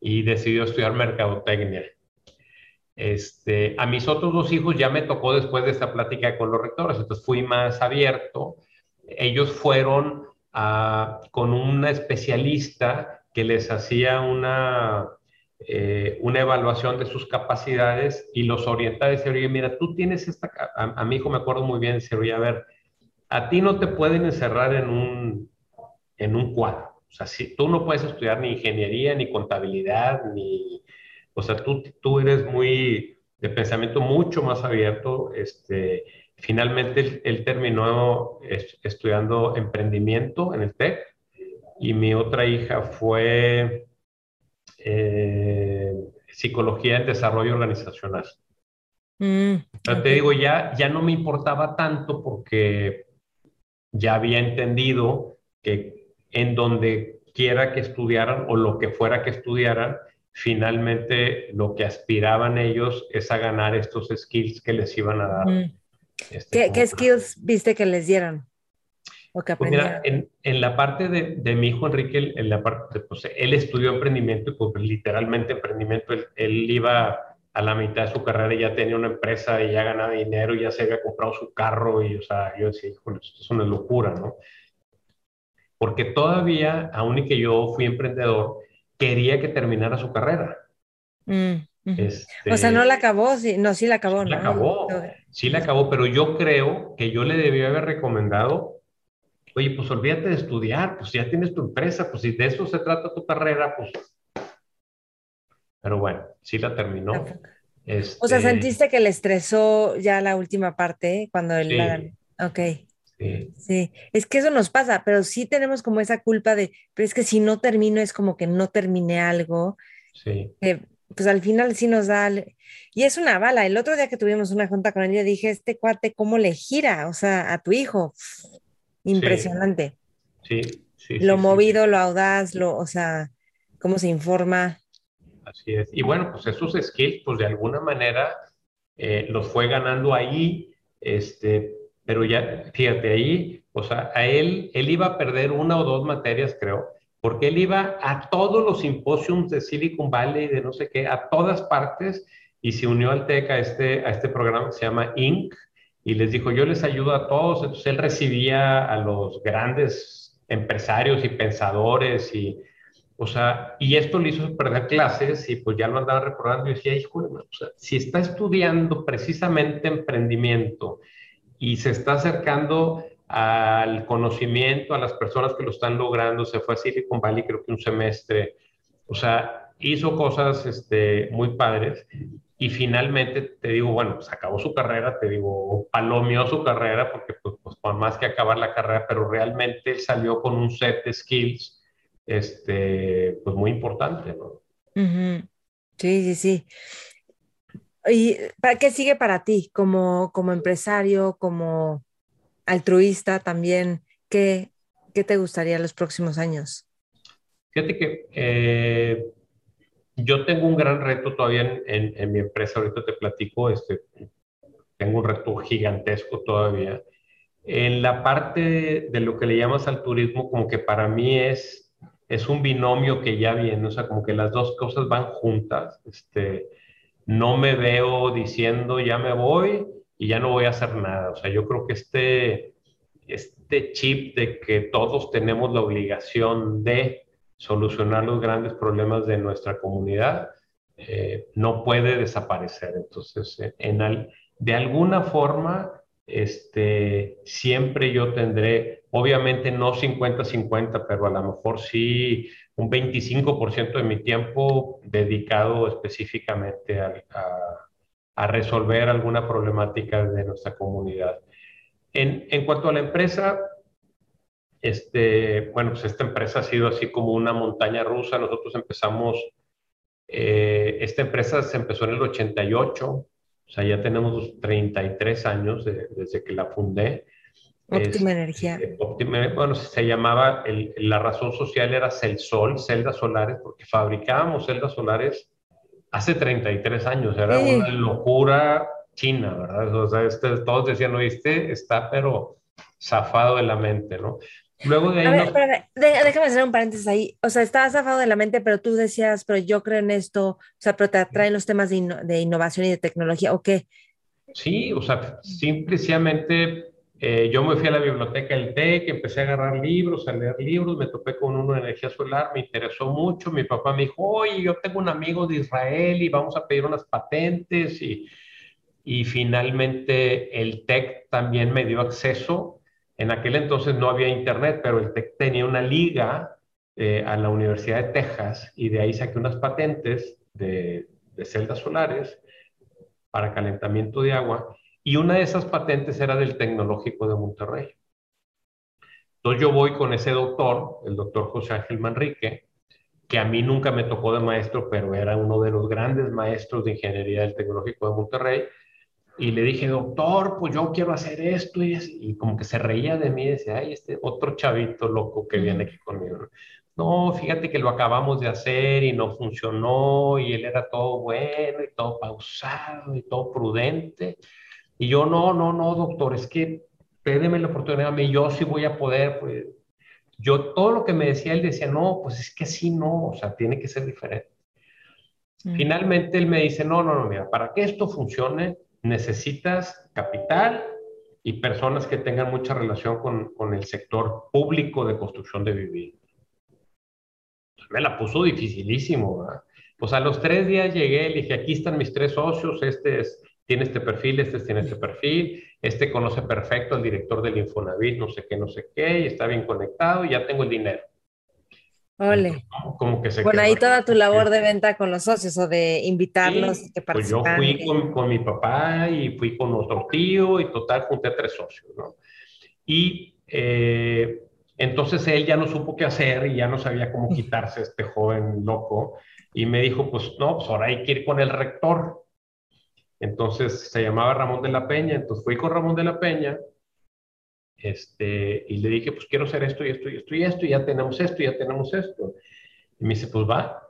y decidió estudiar mercadotecnia. Este, a mis otros dos hijos ya me tocó después de esta plática con los rectores, entonces fui más abierto. Ellos fueron con una especialista que les hacía una, eh, una evaluación de sus capacidades y los orientaba y decía, oye, mira, tú tienes esta, a, mi hijo me acuerdo muy bien, decía, oye, a ver, a ti no te pueden encerrar en un, en un cuadro. O sea, si, tú no puedes estudiar ni ingeniería, ni contabilidad, ni... O sea, tú, tú eres muy de pensamiento mucho más abierto. Este, finalmente, él, terminó estudiando emprendimiento en el TEC y mi otra hija fue eh, psicología en desarrollo organizacional. Mm, te digo, ya, ya no me importaba tanto porque ya había entendido que en donde quiera que estudiaran o lo que fuera que estudiaran, finalmente lo que aspiraban ellos es a ganar estos skills que les iban a dar. Mm. Este, ¿Qué, skills viste que les dieron? Pues mira, en, en, la parte de, de, mi hijo Enrique, en la parte, pues él estudió emprendimiento pues literalmente emprendimiento, él, él, iba a la mitad de su carrera y ya tenía una empresa y ya ganaba dinero y ya se había comprado su carro y, o sea, yo decía, hijo, esto es una locura, ¿no? Porque todavía, aún y que yo fui emprendedor, quería que terminara su carrera. Mm, o sea, no la acabó, sí, no, sí la acabó, sí La acabó, sí la acabó, pero yo creo que yo le debía haber recomendado Oye, pues olvídate de estudiar, pues ya tienes tu empresa, pues si de eso se trata tu carrera, pues... Pero bueno, sí la terminó. O sea, este sentiste que le estresó ya la última parte cuando él... Sí. Ok. Sí. sí. es que eso nos pasa, pero sí tenemos como esa culpa de, pero es que si no termino es como que no terminé algo. Sí. Pues al final sí nos da, y es una bala. El otro día que tuvimos una junta con él, yo dije, este cuate, ¿cómo le gira? O sea, a tu hijo. Impresionante. Sí, sí. lo movido, lo audaz, lo, o sea, cómo se informa. Así es. Y bueno, pues esos skills, pues de alguna manera eh, los fue ganando ahí, este, pero ya, fíjate ahí, o sea, a él, él iba a perder una o dos materias, creo, porque él iba a todos los simposios de Silicon Valley, de no sé qué, a todas partes, y se unió al TEC a este, a este programa que se llama INC, y les dijo, yo les ayudo a todos. Entonces él recibía a los grandes empresarios y pensadores y, o sea, y esto le hizo perder clases y pues ya lo andaba recordando y decía, hijo, o sea, si está estudiando precisamente emprendimiento y se está acercando al conocimiento, a las personas que lo están logrando, se fue a Silicon Valley creo que un semestre, o sea, hizo cosas este, muy padres y finalmente te digo, bueno, pues acabó su carrera, te digo, palomeó su carrera porque pues, pues por más que acabar la carrera, pero realmente salió con un set de skills, este, pues muy importante, ¿no? Sí, sí, sí. ¿Y para qué sigue para ti como, como empresario, como altruista también? ¿Qué, qué te gustaría los próximos años? Fíjate que eh, yo tengo un gran reto todavía en, mi empresa, ahorita te platico, este, tengo un reto gigantesco todavía. En la parte de lo que le llamas al turismo, como que para mí es, es un binomio que ya viene, o sea, como que las dos cosas van juntas. Este, no me veo diciendo ya me voy y ya no voy a hacer nada. O sea, yo creo que este, este chip de que todos tenemos la obligación de solucionar los grandes problemas de nuestra comunidad, eh, no puede desaparecer. Entonces, eh, en de alguna forma, este, siempre yo tendré, obviamente no 50-50, pero a lo mejor sí un 25% de mi tiempo dedicado específicamente a, a, resolver alguna problemática de nuestra comunidad. En, en cuanto a la empresa, este, bueno, pues esta empresa ha sido así como una montaña rusa. Nosotros empezamos, eh, esta empresa se empezó en el 88, o sea, ya tenemos 33 años desde que la fundé. Óptima este, energía. bueno, se llamaba, la razón social era Celsol, celdas solares, porque fabricábamos celdas solares hace 33 años. Era una locura china, ¿verdad? O sea, este, todos decían, oíste, está pero zafado de la mente, ¿no? Luego de ahí. déjame hacer un paréntesis ahí. O sea, estaba zafado de la mente, pero tú decías, pero yo creo en esto, o sea, pero te atraen los temas de, innovación y de tecnología, ¿o qué? Sí, o sea, simplemente eh, yo me fui a la biblioteca del TEC, empecé a agarrar libros, a leer libros, me topé con uno de energía solar, me interesó mucho. Mi papá me dijo, oye, yo tengo un amigo de Israel y vamos a pedir unas patentes. Y, y finalmente el TEC también me dio acceso en aquel entonces no había internet, pero el TEC tenía una liga eh, a la Universidad de Texas y de ahí saqué unas patentes de, celdas solares para calentamiento de agua y una de esas patentes era del Tecnológico de Monterrey. Entonces yo voy con ese doctor, el doctor José Ángel Manrique, que a mí nunca me tocó de maestro, pero era uno de los grandes maestros de ingeniería del Tecnológico de Monterrey, y le dije, doctor, pues yo quiero hacer esto. Y, y como que se reía de mí y decía, ay, este otro chavito loco que viene aquí conmigo. No, fíjate que lo acabamos de hacer y no funcionó y él era todo bueno y todo pausado y todo prudente. Y yo, no, no, no, doctor, es que pédeme la oportunidad a mí, yo sí voy a poder. Pues. Yo todo lo que me decía, él decía, no, pues es que sí, no, o sea, tiene que ser diferente. Finalmente él me dice, no, no, no, mira, para que esto funcione, necesitas capital y personas que tengan mucha relación con, con el sector público de construcción de vivienda. Me la puso dificilísimo. Pues a los tres días llegué, le dije, aquí están mis tres socios, este es, tiene este perfil, este tiene este perfil, este conoce perfecto al director del Infonavit, no sé qué, no sé qué, y está bien conectado, y ya tengo el dinero. Ole. Como que se bueno, ahí toda tu labor de venta con los socios o de invitarlos que Pues yo fui con, con, mi papá y fui con otro tío y total junté a tres socios, ¿no? Y eh, entonces él ya no supo qué hacer y ya no sabía cómo quitarse este joven loco y me dijo, pues no, pues ahora hay que ir con el rector. Entonces se llamaba Ramón de la Peña, entonces fui con Ramón de la Peña este, y le dije, pues quiero hacer esto y esto y esto y esto, y ya tenemos esto, y ya tenemos esto. Y me dice, pues va.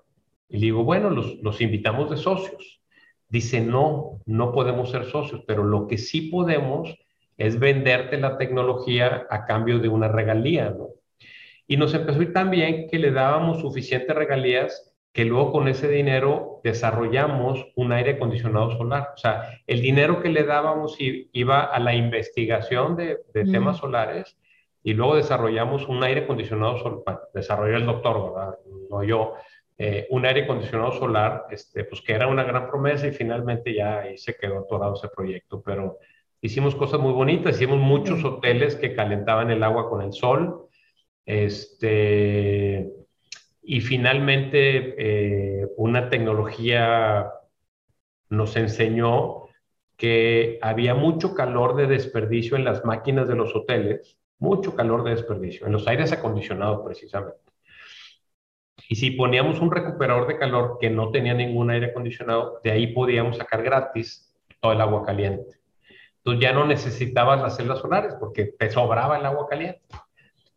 Y le digo, bueno, los, los invitamos de socios. Dice, no, no podemos ser socios, pero lo que sí podemos es venderte la tecnología a cambio de una regalía, ¿no? Y nos empezó a ir tan bien que le dábamos suficientes regalías que luego con ese dinero desarrollamos un aire acondicionado solar. O sea, el dinero que le dábamos iba a la investigación de, temas solares y luego desarrollamos un aire acondicionado solar, desarrolló el doctor, ¿verdad? No yo, eh, un aire acondicionado solar, este, pues que era una gran promesa y finalmente ya ahí se quedó atorado ese proyecto, pero hicimos cosas muy bonitas, hicimos muchos hoteles que calentaban el agua con el sol, este, y finalmente eh, una tecnología nos enseñó que había mucho calor de desperdicio en las máquinas de los hoteles, mucho calor de desperdicio, en los aires acondicionados precisamente. Y si poníamos un recuperador de calor que no tenía ningún aire acondicionado, de ahí podíamos sacar gratis todo el agua caliente. Entonces ya no necesitabas las celdas solares porque te sobraba el agua caliente.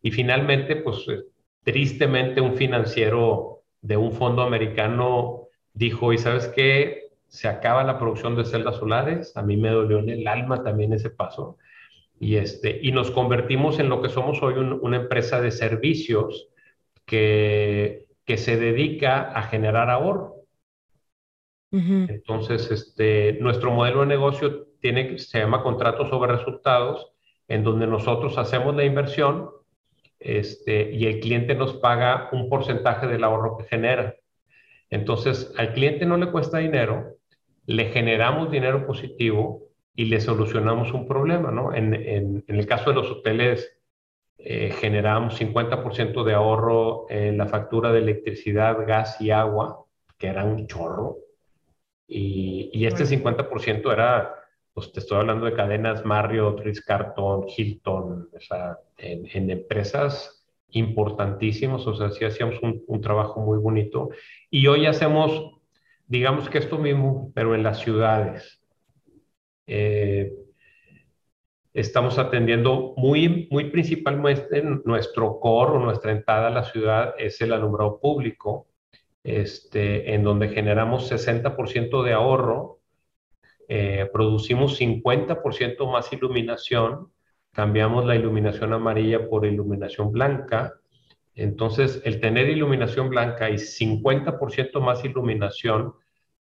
Y finalmente, pues tristemente un financiero de un fondo americano dijo, ¿y sabes qué? Se acaba la producción de celdas solares. A mí me dolió en el alma también ese paso. Y, este, y nos convertimos en lo que somos hoy, una empresa de servicios que, que se dedica a generar ahorro. Entonces, este, nuestro modelo de negocio tiene, se llama contrato sobre resultados, en donde nosotros hacemos la inversión este, y el cliente nos paga un porcentaje del ahorro que genera. Entonces, al cliente no le cuesta dinero, le generamos dinero positivo y le solucionamos un problema, ¿no? En, en, el caso de los hoteles, eh, generamos 50% de ahorro en la factura de electricidad, gas y agua, que era un chorro. Y, y este 50% era pues te estoy hablando de cadenas Marriott, Ritz Hilton, o sea, en, empresas importantísimas, o sea, sí hacíamos un, trabajo muy bonito. Y hoy hacemos, digamos que esto mismo, pero en las ciudades. Eh, estamos atendiendo muy, muy principalmente nuestro core o nuestra entrada a la ciudad es el alumbrado público, este, en donde generamos 60% de ahorro eh, producimos 50% más iluminación, cambiamos la iluminación amarilla por iluminación blanca. Entonces, el tener iluminación blanca y 50% más iluminación,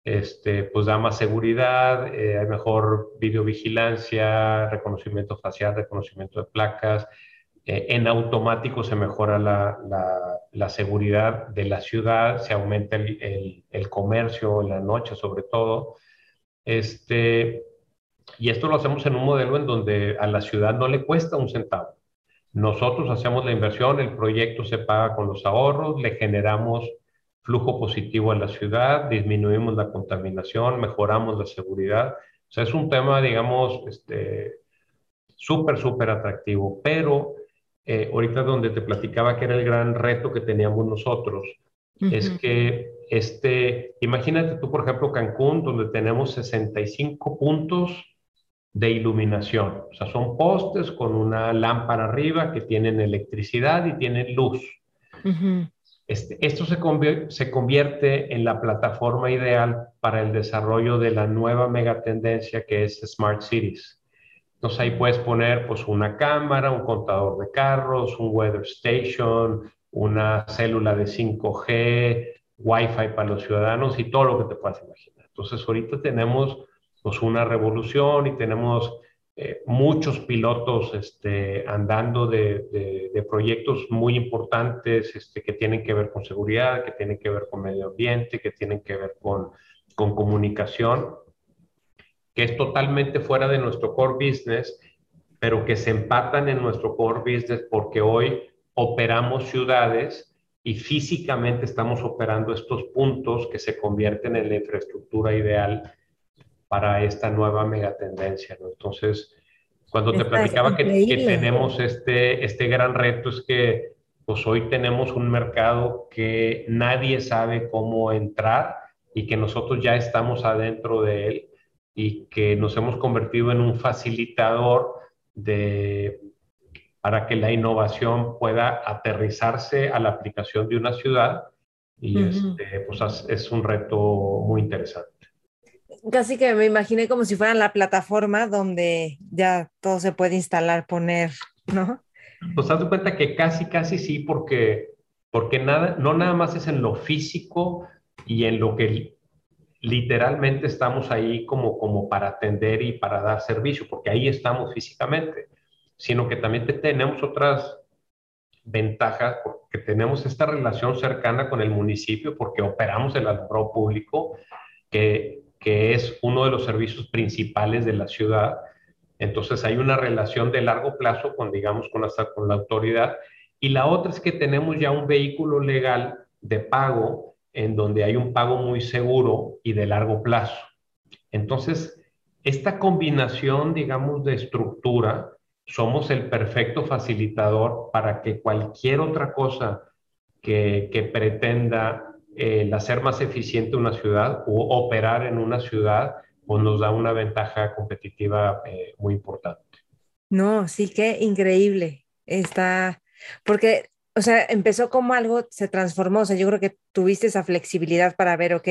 este, pues da más seguridad, eh, hay mejor videovigilancia, reconocimiento facial, reconocimiento de placas. Eh, en automático se mejora la, la, seguridad de la ciudad, se aumenta el, el, el comercio en la noche sobre todo. Este, y esto lo hacemos en un modelo en donde a la ciudad no le cuesta un centavo. Nosotros hacemos la inversión, el proyecto se paga con los ahorros, le generamos flujo positivo a la ciudad, disminuimos la contaminación, mejoramos la seguridad. O sea, es un tema, digamos, este, súper, súper atractivo. Pero eh, ahorita donde te platicaba que era el gran reto que teníamos nosotros, es que este, imagínate tú, por ejemplo, Cancún, donde tenemos 65 puntos de iluminación. O sea, son postes con una lámpara arriba que tienen electricidad y tienen luz. este, esto se, se convierte en la plataforma ideal para el desarrollo de la nueva megatendencia que es Smart Cities. Entonces ahí puedes poner pues una cámara, un contador de carros, un weather station, una célula de 5G, Wi-Fi para los ciudadanos y todo lo que te puedas imaginar. Entonces, ahorita tenemos pues, una revolución y tenemos eh, muchos pilotos este, andando de, de, proyectos muy importantes este, que tienen que ver con seguridad, que tienen que ver con medio ambiente, que tienen que ver con, con comunicación, que es totalmente fuera de nuestro core business, pero que se empatan en nuestro core business porque hoy operamos ciudades y físicamente estamos operando estos puntos que se convierten en la infraestructura ideal para esta nueva megatendencia. ¿no? Entonces, cuando te platicaba que, que, tenemos este, este gran reto es que pues hoy tenemos un mercado que nadie sabe cómo entrar y que nosotros ya estamos adentro de él y que nos hemos convertido en un facilitador de, para que la innovación pueda aterrizarse a la aplicación de una ciudad y este, pues es un reto muy interesante. Casi que me imaginé como si fuera la plataforma donde ya todo se puede instalar, poner, ¿no? Pues haz de cuenta que casi, casi sí, porque, porque nada, no nada más es en lo físico y en lo que literalmente estamos ahí como, como para atender y para dar servicio, porque ahí estamos físicamente, sino que también tenemos otras ventajas, porque tenemos esta relación cercana con el municipio, porque operamos el alumbrado público, que, que es uno de los servicios principales de la ciudad. Entonces hay una relación de largo plazo con, digamos, con con la autoridad. Y la otra es que tenemos ya un vehículo legal de pago en donde hay un pago muy seguro y de largo plazo. Entonces, esta combinación, digamos, de estructura, somos el perfecto facilitador para que cualquier otra cosa que, pretenda el hacer más eficiente una ciudad o operar en una ciudad, pues nos da una ventaja competitiva eh, muy importante. No, sí, qué increíble. Está, porque o sea, empezó como algo, se transformó, o sea, yo creo que tuviste esa flexibilidad para ver, ok,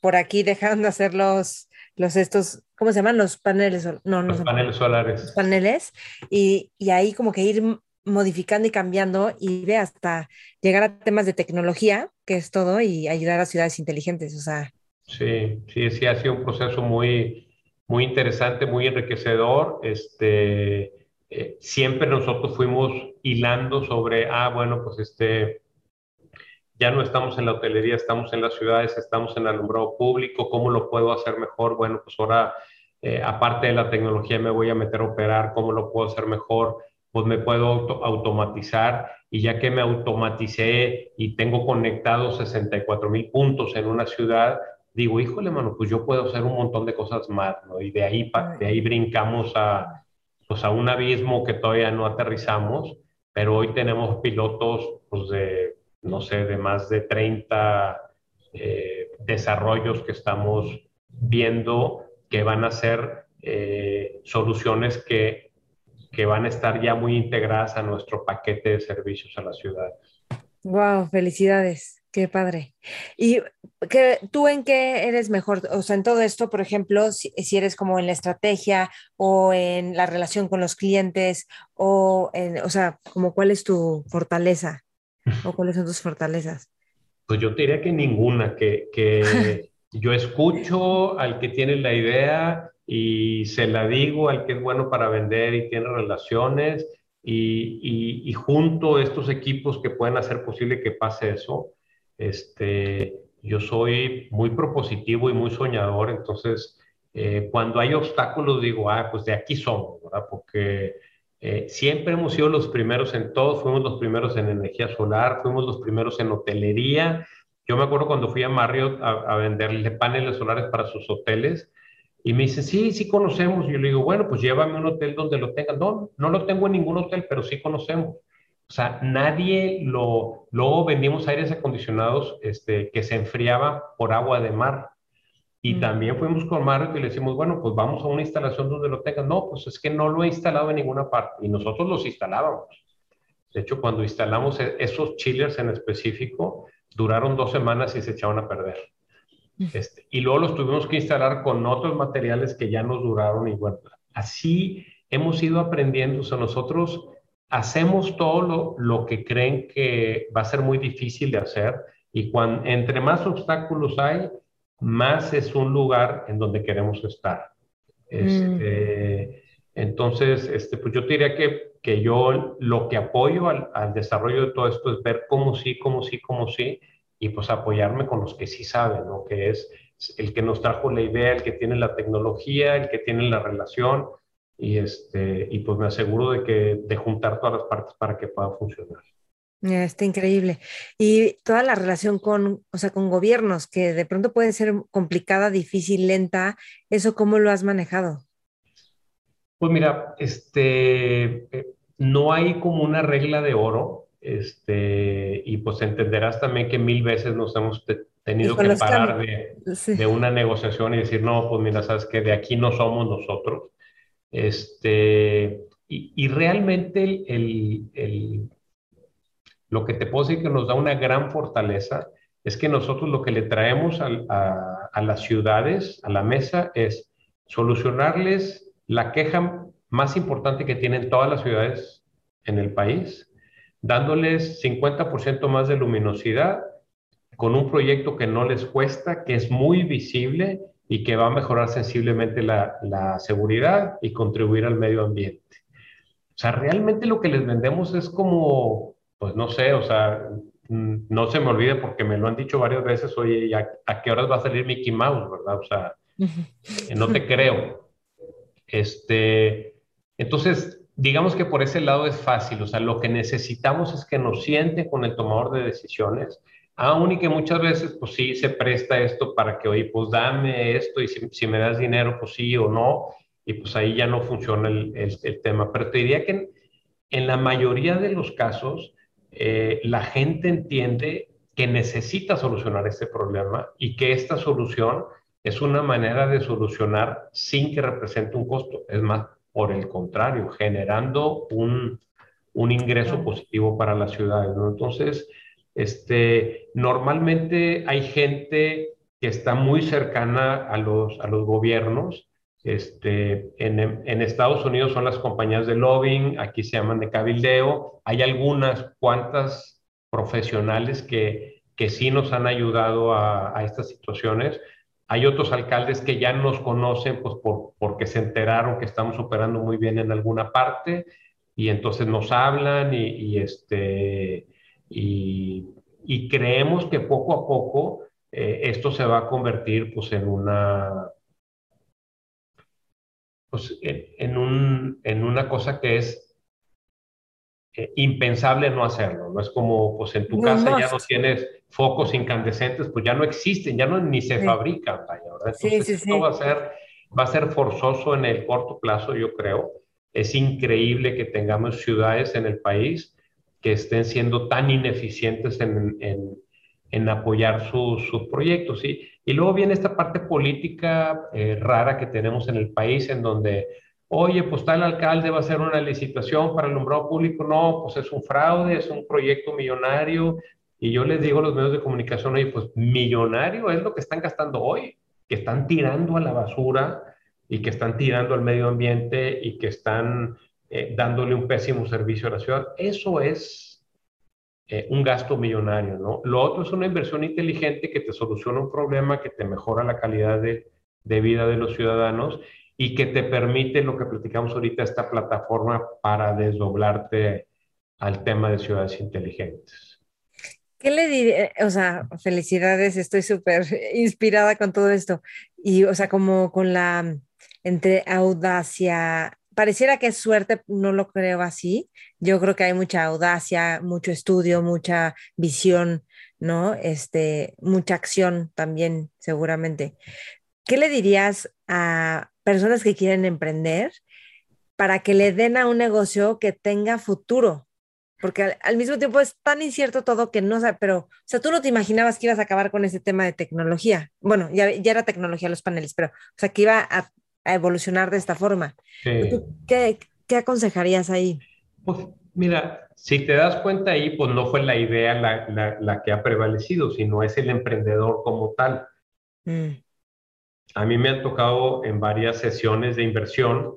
por aquí dejaron de hacer los, los estos, ¿cómo se llaman? Los paneles, no, no los paneles solares. paneles, y, y, ahí como que ir modificando y cambiando y ve hasta llegar a temas de tecnología, que es todo, y ayudar a ciudades inteligentes, o sea. Sí, sí, sí, ha sido un proceso muy, muy interesante, muy enriquecedor, este eh, siempre nosotros fuimos hilando sobre, ah, bueno, pues este, ya no estamos en la hotelería, estamos en las ciudades, estamos en el alumbrado público, ¿cómo lo puedo hacer mejor? Bueno, pues ahora, eh, aparte de la tecnología, me voy a meter a operar, ¿cómo lo puedo hacer mejor? Pues me puedo automatizar y ya que me automaticé y tengo conectados 64 mil puntos en una ciudad, digo, híjole, mano, pues yo puedo hacer un montón de cosas más, ¿no? Y de ahí, de ahí brincamos a pues a un abismo que todavía no aterrizamos, pero hoy tenemos pilotos pues de, no sé, de más de 30 eh, desarrollos que estamos viendo que van a ser eh, soluciones que, que van a estar ya muy integradas a nuestro paquete de servicios a la ciudad. Wow, felicidades. Qué padre. ¿Y que, tú en qué eres mejor? O sea, en todo esto, por ejemplo, si, eres como en la estrategia o en la relación con los clientes o en, o sea, como cuál es tu fortaleza o cuáles son tus fortalezas. Pues yo te diría que ninguna, que, que yo escucho al que tiene la idea y se la digo al que es bueno para vender y tiene relaciones y, y, y junto estos equipos que pueden hacer posible que pase eso este, yo soy muy propositivo y muy soñador, entonces eh, cuando hay obstáculos digo, ah, pues de aquí somos, ¿verdad? Porque eh, siempre hemos sido los primeros en todo, fuimos los primeros en energía solar, fuimos los primeros en hotelería. Yo me acuerdo cuando fui a Marriott a, a venderle paneles solares para sus hoteles y me dice, sí, sí conocemos. Y yo le digo, bueno, pues llévame a un hotel donde lo tengan. No, no lo tengo en ningún hotel, pero sí conocemos. O sea, nadie lo... Luego vendimos aires acondicionados este, que se enfriaba por agua de mar. Y mm. también fuimos con Mario y le decimos, bueno, pues vamos a una instalación donde lo tengan. No, pues es que no lo he instalado en ninguna parte. Y nosotros los instalábamos. De hecho, cuando instalamos e, esos chillers en específico, duraron dos semanas y se echaron a perder. Mm. Este, y luego los tuvimos que instalar con otros materiales que ya nos duraron y bueno, así hemos ido aprendiendo. O sea, nosotros hacemos todo lo, que creen que va a ser muy difícil de hacer y cuando, entre más obstáculos hay, más es un lugar en donde queremos estar. Este, entonces, este, pues yo diría que, que yo lo que apoyo al, al, desarrollo de todo esto es ver cómo sí, cómo sí, cómo sí, y pues apoyarme con los que sí saben, ¿no? Que es el que nos trajo la idea, el que tiene la tecnología, el que tiene la relación, y, este, y pues me aseguro de, que, de juntar todas las partes para que pueda funcionar. Está increíble. Y toda la relación con, o sea, con gobiernos, que de pronto puede ser complicada, difícil, lenta, ¿eso cómo lo has manejado? Pues mira, este, eh, no hay como una regla de oro, este, y pues entenderás también que mil veces nos hemos tenido que parar de, de, una negociación y decir, no, pues mira, sabes que de aquí no somos nosotros. Este, y, realmente el, lo que te puedo decir que nos da una gran fortaleza es que nosotros lo que le traemos a, a las ciudades, a la mesa, es solucionarles la queja más importante que tienen todas las ciudades en el país, dándoles 50% más de luminosidad, con un proyecto que no les cuesta, que es muy visible y que va a mejorar sensiblemente la, la seguridad y contribuir al medio ambiente. O sea, realmente lo que les vendemos es como, pues no sé, o sea, mm, no se me olvide porque me lo han dicho varias veces, oye, ¿a, a qué horas va a salir Mickey Mouse, verdad? O sea, no te creo. Este, entonces, digamos que por ese lado es fácil, o sea, lo que necesitamos es que nos sienten con el tomador de decisiones, aún y que muchas veces, pues sí, se presta esto para que, oye, pues dame esto y si, me das dinero, pues sí o no, y pues ahí ya no funciona el, el, tema. Pero te diría que en, la mayoría de los casos, eh, la gente entiende que necesita solucionar este problema y que esta solución es una manera de solucionar sin que represente un costo. Es más, por el contrario, generando un, un ingreso positivo para las ciudades. ¿no? Entonces, este, normalmente hay gente que está muy cercana a los, a los gobiernos. Este, en, en, Estados Unidos son las compañías de lobbying, aquí se llaman de cabildeo. Hay algunas cuantas profesionales que, que sí nos han ayudado a, a estas situaciones. Hay otros alcaldes que ya nos conocen pues, por, porque se enteraron que estamos operando muy bien en alguna parte y entonces nos hablan y, este, y, creemos que poco a poco eh, esto se va a convertir pues, en una... Pues, en, un, en una cosa que es eh, impensable no hacerlo, ¿no? Es como, pues en tu casa ya no tienes focos incandescentes, pues ya no existen, ya no ni se fabrican, vaya. Entonces esto va a ser, va a ser forzoso en el corto plazo, yo creo. Es increíble que tengamos ciudades en el país que estén siendo tan ineficientes en, en, en apoyar sus, sus proyectos, ¿sí? Y luego viene esta parte política eh, rara que tenemos en el país, en donde oye, pues tal alcalde va a hacer una licitación para el alumbrado público, no, pues es un fraude, es un proyecto millonario. Y yo les digo a los medios de comunicación, oye, pues millonario es lo que están gastando hoy, que están tirando a la basura y que están tirando al medio ambiente y que están eh, dándole un pésimo servicio a la ciudad. Eso es eh, un gasto millonario, ¿no? Lo otro es una inversión inteligente que te soluciona un problema, que te mejora la calidad de, de vida de los ciudadanos y que te permite lo que platicamos ahorita, esta plataforma para desdoblarte al tema de ciudades inteligentes. ¿Qué le diré? O sea, felicidades, estoy súper inspirada con todo esto. Y, o sea, como con la, entre audacia, pareciera que es suerte, no lo creo así. Yo creo que hay mucha audacia, mucho estudio, mucha visión, ¿no? Este, mucha acción también, seguramente. ¿Qué le dirías a personas que quieren emprender para que le den a un negocio que tenga futuro. Porque al, mismo tiempo es tan incierto todo que no sé, pero, o sea, tú no te imaginabas que ibas a acabar con ese tema de tecnología. Bueno, ya, ya era tecnología los paneles, pero, o sea, que iba a, evolucionar de esta forma. ¿Qué, ¿Qué, aconsejarías ahí? Pues mira, si te das cuenta ahí, pues no fue la idea la, la, la que ha prevalecido, sino es el emprendedor como tal. Mm a mí me han tocado en varias sesiones de inversión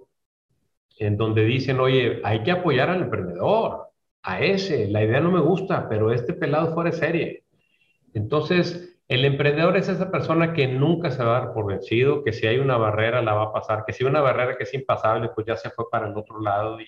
en donde dicen, oye, hay que apoyar al emprendedor, a ese, la idea no me gusta, pero este pelado fuera de serie. Entonces, el emprendedor es esa persona que nunca se va a dar por vencido, que si hay una barrera la va a pasar, que si hay una barrera que es impasable, pues ya se fue para el otro lado. Y,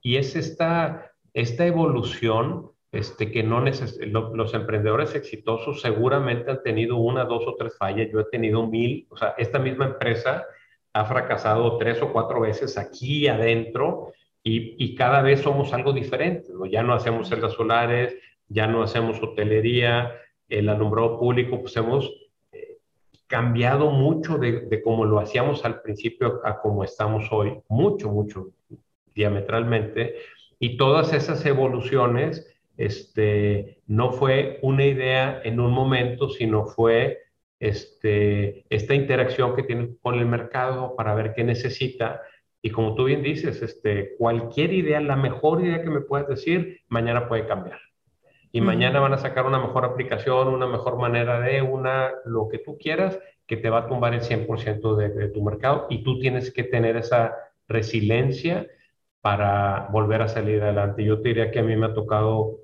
y es esta, esta evolución este, que no los emprendedores exitosos seguramente han tenido una, dos o tres fallas. Yo he tenido mil, o sea, esta misma empresa ha fracasado tres o cuatro veces aquí adentro y, y cada vez somos algo diferente. ¿no? Ya no hacemos celdas solares, ya no hacemos hotelería, el alumbrado público, pues hemos eh, cambiado mucho de, de cómo lo hacíamos al principio a cómo estamos hoy, mucho, mucho, diametralmente. Y todas esas evoluciones este, no fue una idea en un momento, sino fue este, esta interacción que tiene con el mercado para ver qué necesita. Y como tú bien dices, este, cualquier idea, la mejor idea que me puedas decir, mañana puede cambiar. Y mañana van a sacar una mejor aplicación, una mejor manera de una, lo que tú quieras, que te va a tumbar el 100% de, de tu mercado. Y tú tienes que tener esa resiliencia para volver a salir adelante. Yo te diría que a mí me ha tocado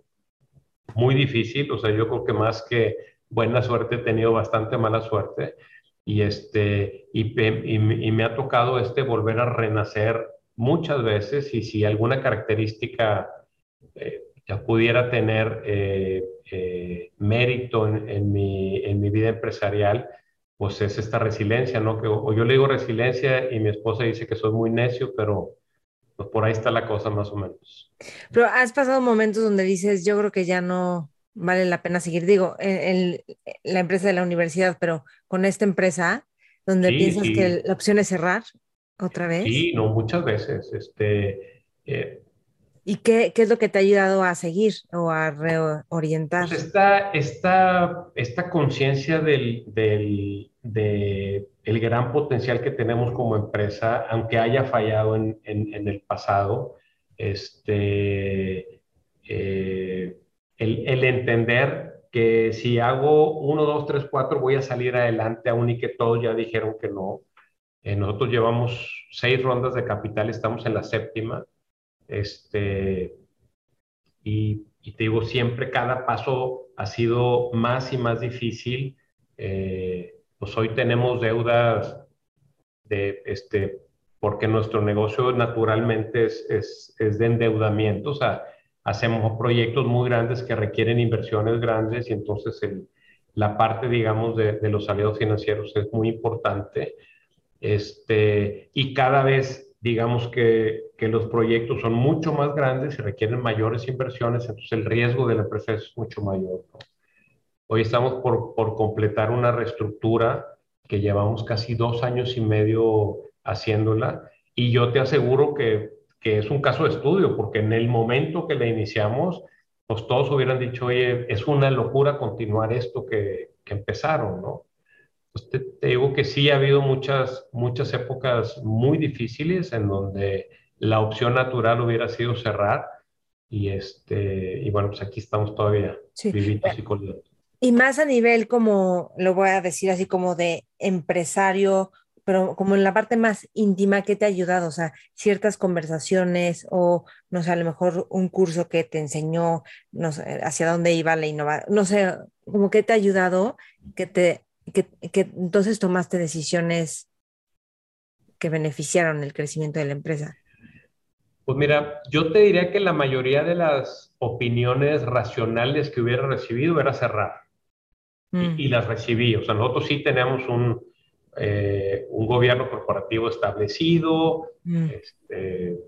muy difícil, o sea, yo creo que más que buena suerte, he tenido bastante mala suerte y, este, y, me ha tocado este volver a renacer muchas veces y si alguna característica eh, ya pudiera tener eh, eh, mérito en, en, mi, en mi vida empresarial, pues es esta resiliencia, ¿no? Que o yo le digo resiliencia y mi esposa dice que soy muy necio, pero pues por ahí está la cosa más o menos. Pero has pasado momentos donde dices, yo creo que ya no vale la pena seguir, digo, en, la empresa de la universidad, pero con esta empresa, donde piensas que la opción es cerrar otra vez. Sí, no, muchas veces. Este, eh, ¿Y qué, qué, es lo que te ha ayudado a seguir o a reorientar? Pues esta, esta, esta conciencia del, del, de el gran potencial que tenemos como empresa, aunque haya fallado en, en, el pasado, este, eh, el, entender que si hago uno, dos, tres, cuatro, voy a salir adelante, aún y que todos ya dijeron que no. Eh, nosotros llevamos seis rondas de capital, estamos en la séptima este, y, te digo, siempre cada paso ha sido más y más difícil. Eh, pues hoy tenemos deudas de, este, porque nuestro negocio naturalmente es, es, es de endeudamiento, o sea, hacemos proyectos muy grandes que requieren inversiones grandes y entonces el, la parte, digamos, de, de, los aliados financieros es muy importante. Este, y cada vez digamos que, que, los proyectos son mucho más grandes y requieren mayores inversiones, entonces el riesgo de la empresa es mucho mayor. Hoy estamos por, por, completar una reestructura que llevamos casi dos años y medio haciéndola y yo te aseguro que, que es un caso de estudio, porque en el momento que la iniciamos, pues todos hubieran dicho, oye, es una locura continuar esto que, que empezaron, ¿no? Pues te, digo que sí ha habido muchas, muchas épocas muy difíciles en donde la opción natural hubiera sido cerrar y, este, y bueno, pues aquí estamos todavía sí. vivitos y coleando. Y más a nivel como, lo voy a decir así como de empresario, pero como en la parte más íntima, ¿qué te ha ayudado? O sea, ciertas conversaciones o, no sé, a lo mejor un curso que te enseñó, no sé, hacia dónde iba la innovación, no sé, como que te ha ayudado, que te que, que entonces tomaste decisiones que beneficiaron el crecimiento de la empresa? Pues mira, yo te diría que la mayoría de las opiniones racionales que hubiera recibido era cerrar. Mm. Y, las recibí. O sea, nosotros sí tenemos un, eh, un gobierno corporativo establecido, mm. este,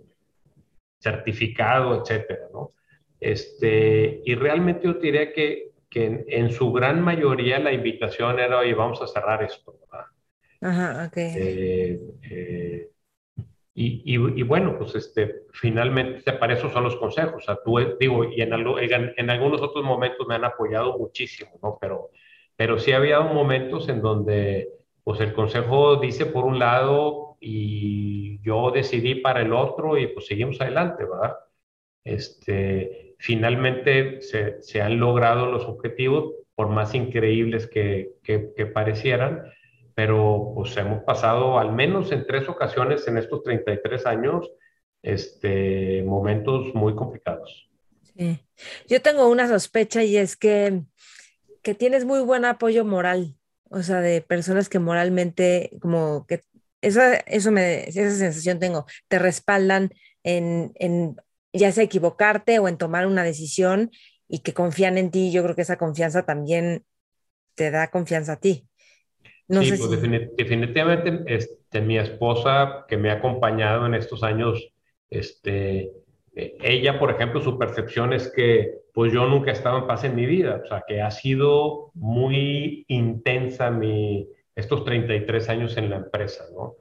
certificado, etcétera, ¿no? Este, y realmente yo diría que que en, su gran mayoría la invitación era, oye, vamos a cerrar esto. Ajá, ok. Eh, eh, y, y, bueno, pues este, finalmente para eso son los consejos. O sea, tú, digo, y en, en, en, algunos otros momentos me han apoyado muchísimo, ¿no? Pero, pero sí había momentos en donde, pues el consejo dice por un lado y yo decidí para el otro y pues seguimos adelante, ¿verdad? Este, finalmente se, han logrado los objetivos, por más increíbles que, que, parecieran, pero pues hemos pasado al menos en tres ocasiones en estos 33 años este, momentos muy complicados. Sí. Yo tengo una sospecha y es que, que tienes muy buen apoyo moral, o sea, de personas que moralmente, como que esa, eso me, esa sensación tengo, te respaldan en, en ya sea equivocarte o en tomar una decisión y que confían en ti, yo creo que esa confianza también te da confianza a ti. No sí, pues definitivamente este, mi esposa que me ha acompañado en estos años, este, ella, por ejemplo, su percepción es que pues yo nunca he estado en paz en mi vida, o sea, que ha sido muy intensa mi, estos 33 años en la empresa, ¿no?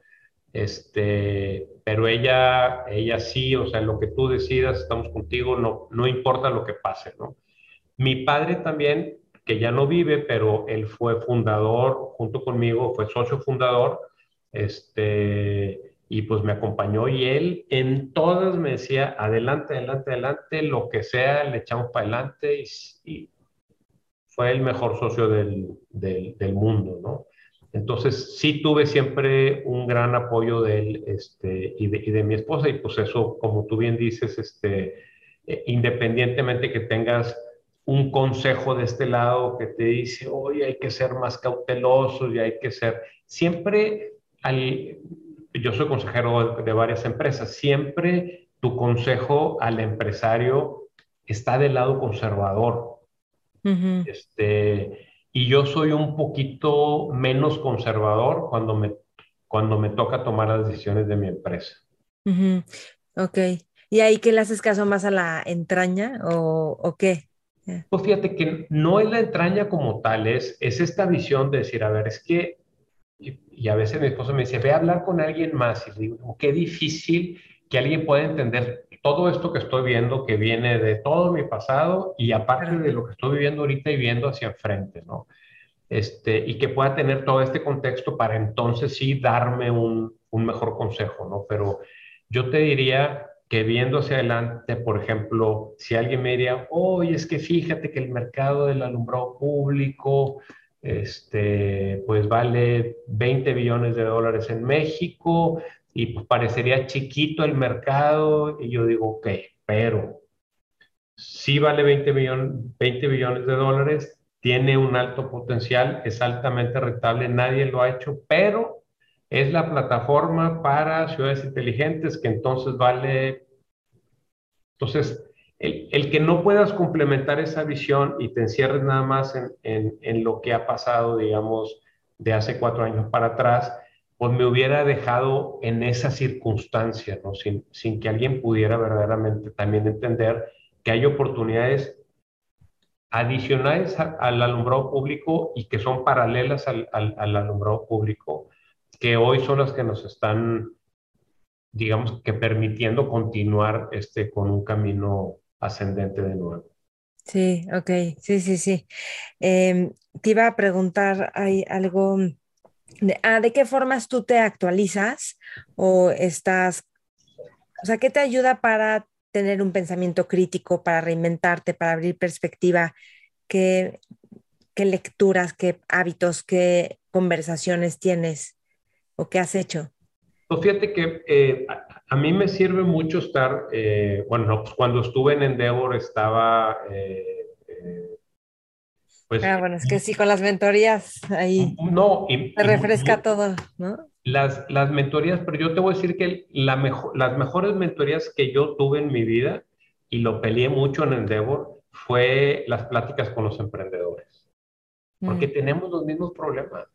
Este, pero ella, ella sí, o sea, lo que tú decidas, estamos contigo, no, no importa lo que pase, ¿no? Mi padre también, que ya no vive, pero él fue fundador, junto conmigo, fue socio fundador, este, y pues me acompañó y él en todas me decía, adelante, adelante, adelante, lo que sea, le echamos para adelante y, fue el mejor socio del, del, mundo, ¿no? Entonces, sí tuve siempre un gran apoyo de él este, y, de, mi esposa, y pues eso, como tú bien dices, este, eh, independientemente que tengas un consejo de este lado que te dice, oye, hay que ser más cautelosos y hay que ser, siempre, al, yo soy consejero de varias empresas, siempre tu consejo al empresario está del lado conservador. este, y yo soy un poquito menos conservador cuando me, cuando me toca tomar las decisiones de mi empresa. Ok. ¿Y ahí qué le haces caso más a la entraña o, o qué? Pues fíjate que no es la entraña como tal, es, es esta visión de decir, a ver, es que, y, a veces mi esposo me dice, ve a hablar con alguien más, y digo, qué difícil que alguien pueda entender todo esto que estoy viendo, que viene de todo mi pasado y aparte de lo que estoy viviendo ahorita y viendo hacia enfrente, ¿no? Este, y que pueda tener todo este contexto para entonces sí darme un, un mejor consejo, ¿no? Pero yo te diría, que viendo hacia adelante, por ejemplo, si alguien me diría, oye, es que fíjate que el mercado del alumbrado público, este, pues vale 20 billones de dólares en México y pues parecería chiquito el mercado, y yo digo, ok, pero si vale 20, 20 billones de dólares, tiene un alto potencial, es altamente rentable, nadie lo ha hecho, pero es la plataforma para ciudades inteligentes que entonces vale... Entonces, el, que no puedas complementar esa visión y te encierres nada más en, lo que ha pasado, digamos, de hace cuatro años para atrás, pues me hubiera dejado en esa circunstancia, ¿no? Sin, que alguien pudiera verdaderamente también entender que hay oportunidades adicionales al alumbrado público y que son paralelas al, al alumbrado público que hoy son las que nos están, digamos, que permitiendo continuar este, con un camino ascendente de nuevo. Sí, ok, sí, sí, sí. Em, te iba a preguntar, ¿hay algo de, ah, de qué formas tú te actualizas o estás, o sea, qué te ayuda para tener un pensamiento crítico, para reinventarte, para abrir perspectiva? ¿Qué, qué lecturas, qué hábitos, qué conversaciones tienes o qué has hecho? Pues fíjate que eh, a, mí me sirve mucho estar, eh, bueno, pues cuando estuve en Endeavor estaba... Eh, pues, ah, bueno, es que sí, con las mentorías ahí no, y, refresca todo, ¿no? Las, las mentorías, pero yo te voy a decir que la mejor, las mejores mentorías que yo tuve en mi vida, y lo peleé mucho en Endeavor, fue las pláticas con los emprendedores. Porque mm. tenemos los mismos problemas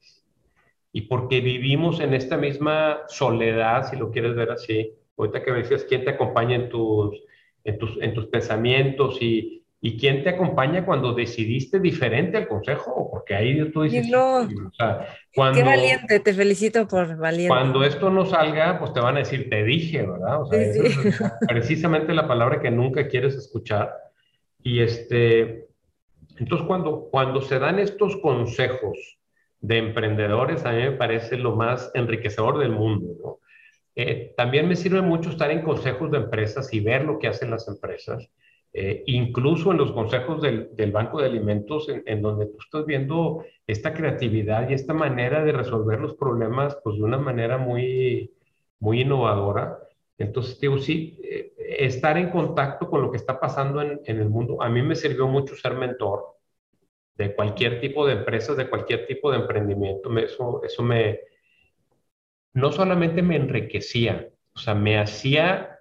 y porque vivimos en esta misma soledad, si lo quieres ver así. Ahorita que me decías, ¿quién te acompaña en tus, en tus, en tus pensamientos y, y quién te acompaña cuando decidiste diferente al consejo? Porque ahí tú dices, o sea, cuando, qué valiente, te felicito por valiente. Cuando esto no salga, pues te van a decir, te dije, ¿verdad? O sea, es precisamente la palabra que nunca quieres escuchar. Y este, entonces cuando, cuando se dan estos consejos, de emprendedores a mí me parece lo más enriquecedor del mundo. Eh, también me sirve mucho estar en consejos de empresas y ver lo que hacen las empresas, eh, incluso en los consejos del, Banco de Alimentos, en, donde tú estás viendo esta creatividad y esta manera de resolver los problemas pues, de una manera muy, muy innovadora. Entonces, digo, sí, eh, estar en contacto con lo que está pasando en, en el mundo, a mí me sirvió mucho ser mentor de cualquier tipo de empresas, de cualquier tipo de emprendimiento. eso, eso me, no solamente me enriquecía, o sea, me hacía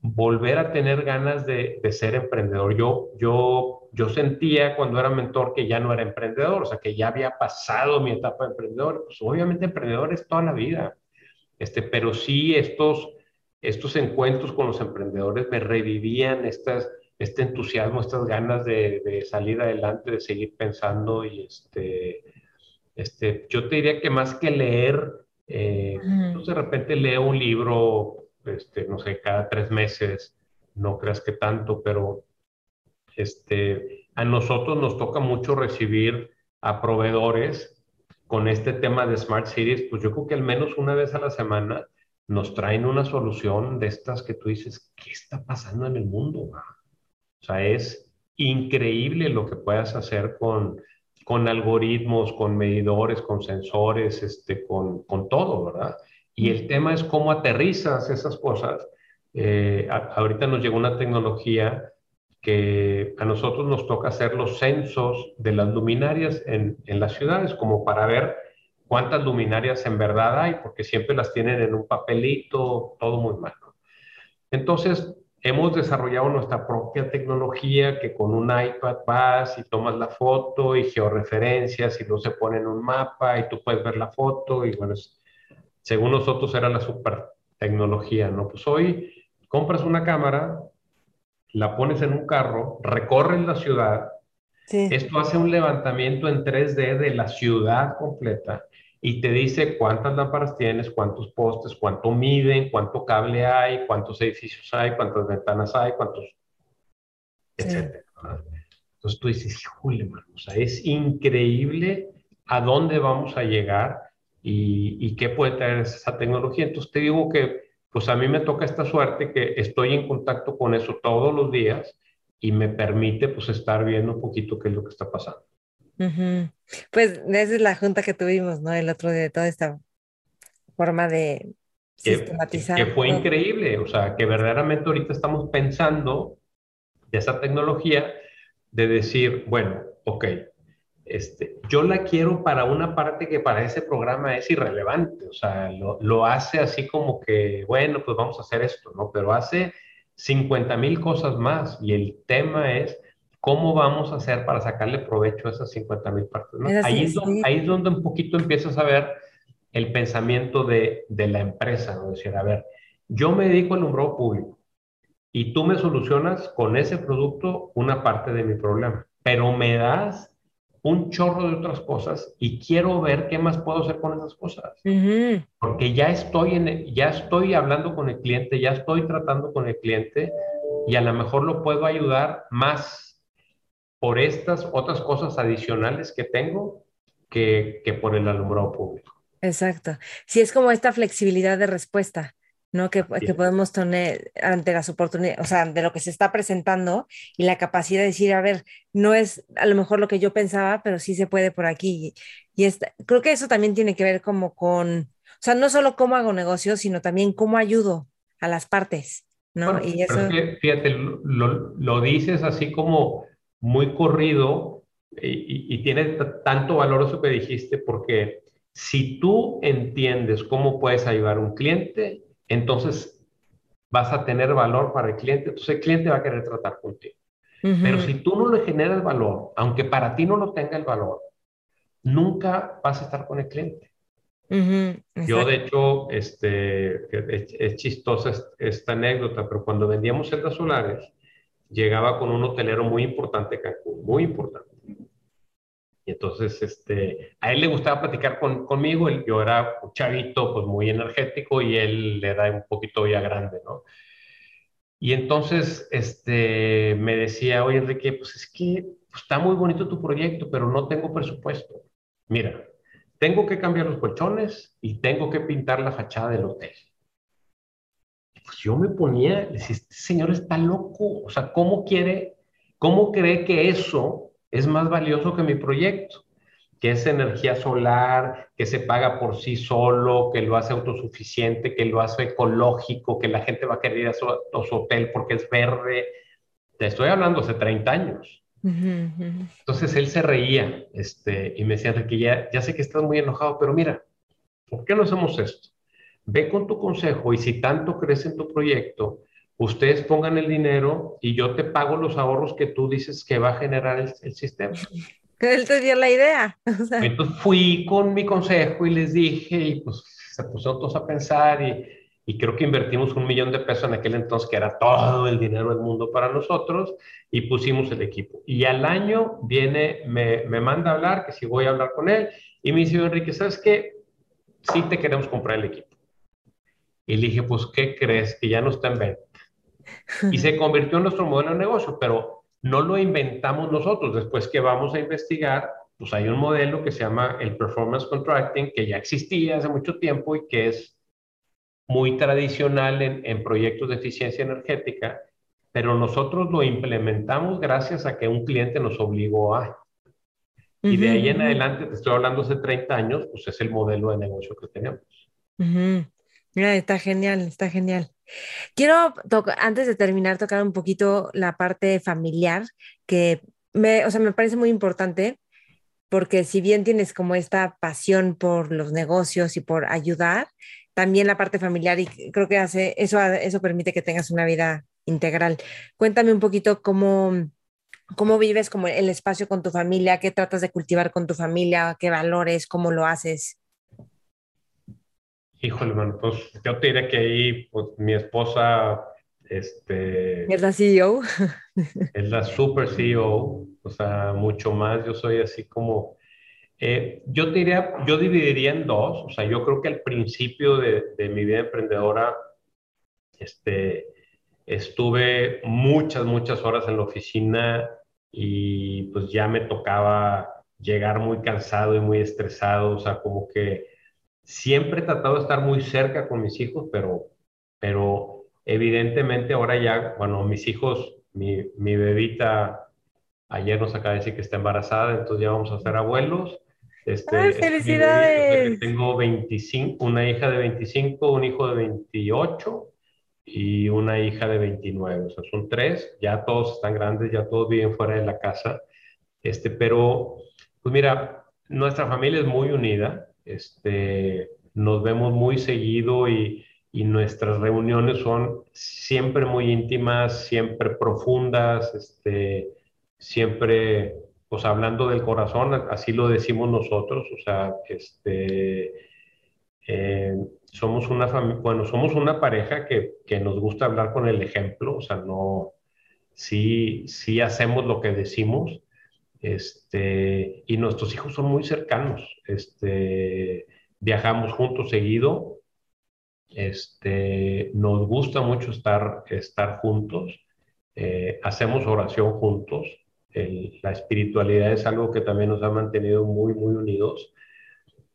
volver a tener ganas de, de, ser emprendedor. Yo, yo, yo sentía cuando era mentor que ya no era emprendedor, o sea, que ya había pasado mi etapa de emprendedor. Pues obviamente emprendedor es toda la vida, este, pero sí estos, estos encuentros con los emprendedores me revivían estas este entusiasmo, estas ganas de, salir adelante, de seguir pensando y este, este, yo te diría que más que leer, eh, pues de repente leo un libro, este, no sé, cada tres meses, no creas que tanto, pero este, a nosotros nos toca mucho recibir a proveedores con este tema de Smart Cities, pues yo creo que al menos una vez a la semana nos traen una solución de estas que tú dices, ¿qué está pasando en el mundo? O sea, es increíble lo que puedas hacer con, con algoritmos, con medidores, con sensores, este, con, con todo, ¿verdad? Y el tema es cómo aterrizas esas cosas. Eh, ahorita nos llegó una tecnología que a nosotros nos toca hacer los censos de las luminarias en, en las ciudades, como para ver cuántas luminarias en verdad hay, porque siempre las tienen en un papelito, todo muy malo. Entonces, hemos desarrollado nuestra propia tecnología que con un iPad vas y tomas la foto y georreferencias y luego se pone en un mapa y tú puedes ver la foto y bueno, según nosotros era la super tecnología, ¿no? Pues hoy compras una cámara, la pones en un carro, recorres la ciudad, esto hace un levantamiento en 3D de la ciudad completa y te dice cuántas lámparas tienes, cuántos postes, cuánto miden, cuánto cable hay, cuántos edificios hay, cuántas ventanas hay, cuántos, etcétera. Entonces tú dices, híjole, o sea, es increíble a dónde vamos a llegar y, y, qué puede traer esa tecnología. Entonces te digo que, pues a mí me toca esta suerte que estoy en contacto con eso todos los días y me permite pues estar viendo un poquito qué es lo que está pasando. Pues esa es la junta que tuvimos, ¿no? El otro día, de toda esta forma de sistematizar. Que, fue increíble, o sea, que verdaderamente ahorita estamos pensando de esa tecnología de decir, bueno, ok, este, yo la quiero para una parte que para ese programa es irrelevante, o sea, lo, lo hace así como que, bueno, pues vamos a hacer esto, ¿no? Pero hace 50 mil cosas más y el tema es ¿Cómo vamos a hacer para sacarle provecho a esas 50 mil partes? Ahí, es donde, ahí, es donde, un poquito empiezas a ver el pensamiento de, de la empresa, ¿no? decir, a ver, yo me dedico al alumbrado público y tú me solucionas con ese producto una parte de mi problema, pero me das un chorro de otras cosas y quiero ver qué más puedo hacer con esas cosas. Porque ya estoy, en, ya estoy hablando con el cliente, ya estoy tratando con el cliente y a lo mejor lo puedo ayudar más por estas otras cosas adicionales que tengo que, que por el alumbrado público. Exacto. Sí, es como esta flexibilidad de respuesta, ¿no? Que, que, podemos tener ante las oportunidades, o sea, de lo que se está presentando y la capacidad de decir, a ver, no es a lo mejor lo que yo pensaba, pero sí se puede por aquí. Y, y creo que eso también tiene que ver como con, o sea, no solo cómo hago negocio, sino también cómo ayudo a las partes, ¿no? y eso... fíjate, lo, lo dices así como muy corrido y, tiene tanto valor eso que dijiste porque si tú entiendes cómo puedes ayudar a un cliente, entonces vas a tener valor para el cliente, entonces el cliente va a querer tratar contigo. Pero si tú no le generas valor, aunque para ti no lo tenga el valor, nunca vas a estar con el cliente. Yo, de hecho, este, es, chistosa esta anécdota, pero cuando vendíamos celdas solares, llegaba con un hotelero muy importante Cancún, muy importante. Y entonces, este, a él le gustaba platicar con, conmigo, yo era un chavito, pues muy energético y él era un poquito ya grande, ¿no? Y entonces, este, me decía, oye, Enrique, pues es que está muy bonito tu proyecto, pero no tengo presupuesto. Mira, tengo que cambiar los colchones y tengo que pintar la fachada del hotel pues yo me ponía, decía, este señor está loco, o sea, ¿cómo quiere, cómo cree que eso es más valioso que mi proyecto? Que es energía solar, que se paga por sí solo, que lo hace autosuficiente, que lo hace ecológico, que la gente va a querer ir a su, hotel porque es verde. Te estoy hablando hace 30 años. Entonces él se reía este, y me decía, que ya, ya sé que estás muy enojado, pero mira, ¿por qué no hacemos esto? Ve con tu consejo y si tanto crees en tu proyecto, ustedes pongan el dinero y yo te pago los ahorros que tú dices que va a generar el, sistema. Él te dio la idea. Entonces fui con mi consejo y les dije y pues se pusieron todos a pensar y, y, creo que invertimos un millón de pesos en aquel entonces que era todo el dinero del mundo para nosotros y pusimos el equipo. Y al año viene, me, me manda a hablar, que si voy a hablar con él y me dice, Enrique, ¿sabes qué? Sí te queremos comprar el equipo. Y le dije, pues, ¿qué crees? Que ya no está en venta. Y se convirtió en nuestro modelo de negocio, pero no lo inventamos nosotros. Después que vamos a investigar, pues hay un modelo que se llama el Performance Contracting, que ya existía hace mucho tiempo y que es muy tradicional en, en proyectos de eficiencia energética, pero nosotros lo implementamos gracias a que un cliente nos obligó a. Y de ahí en adelante, te estoy hablando hace 30 años, pues es el modelo de negocio que tenemos. Está genial, está genial. Quiero, antes de terminar, tocar un poquito la parte familiar, que me, o sea, me parece muy importante, porque si bien tienes como esta pasión por los negocios y por ayudar, también la parte familiar, y creo que hace, eso, eso permite que tengas una vida integral. Cuéntame un poquito cómo, cómo vives como el espacio con tu familia, qué tratas de cultivar con tu familia, qué valores, cómo lo haces. Híjole, hermano, pues yo te diré que ahí, pues mi esposa, este... Es la CEO. es la super CEO, o sea, mucho más, yo soy así como... Eh, yo te diría, yo dividiría en dos, o sea, yo creo que al principio de, de mi vida emprendedora, este, estuve muchas, muchas horas en la oficina y pues ya me tocaba llegar muy cansado y muy estresado, o sea, como que siempre he tratado de estar muy cerca con mis hijos, pero, pero evidentemente ahora ya, bueno, mis hijos, mi, mi bebita ayer nos acaba de decir que está embarazada, entonces ya vamos a ser abuelos. Este, ¡Ay, felicidades! tengo 25, una hija de 25, un hijo de 28 y una hija de 29, o sea, son tres, ya todos están grandes, ya todos viven fuera de la casa, este, pero, pues mira, nuestra familia es muy unida, este, nos vemos muy seguido y, y nuestras reuniones son siempre muy íntimas, siempre profundas, este, siempre, pues hablando del corazón, así lo decimos nosotros, o sea, este, eh, somos una bueno, somos una pareja que, que, nos gusta hablar con el ejemplo, o sea, no, sí, sí hacemos lo que decimos, este, y nuestros hijos son muy cercanos, este, viajamos juntos seguido, este, nos gusta mucho estar, estar juntos, eh, hacemos oración juntos, la espiritualidad es algo que también nos ha mantenido muy, muy unidos,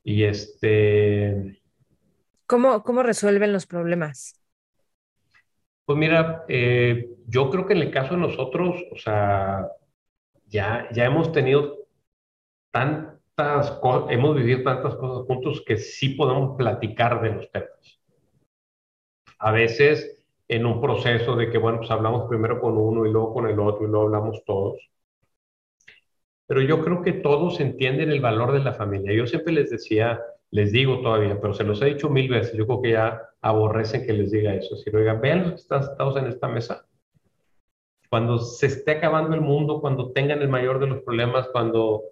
y este, ¿Cómo, cómo resuelven los problemas? Pues mira, eh, yo creo que en el caso de nosotros, o sea, ya, ya hemos tenido tantas cosas, hemos vivido tantas cosas juntos que sí podemos platicar de los temas. A veces en un proceso de que, bueno, pues hablamos primero con uno y luego con el otro y luego hablamos todos. Pero yo creo que todos entienden el valor de la familia. Yo siempre les decía, les digo todavía, pero se los he dicho mil veces, yo creo que ya aborrecen que les diga eso. Si oigan, vean los que están sentados en esta mesa. Cuando se esté acabando el mundo, cuando tengan el mayor de los problemas, cuando,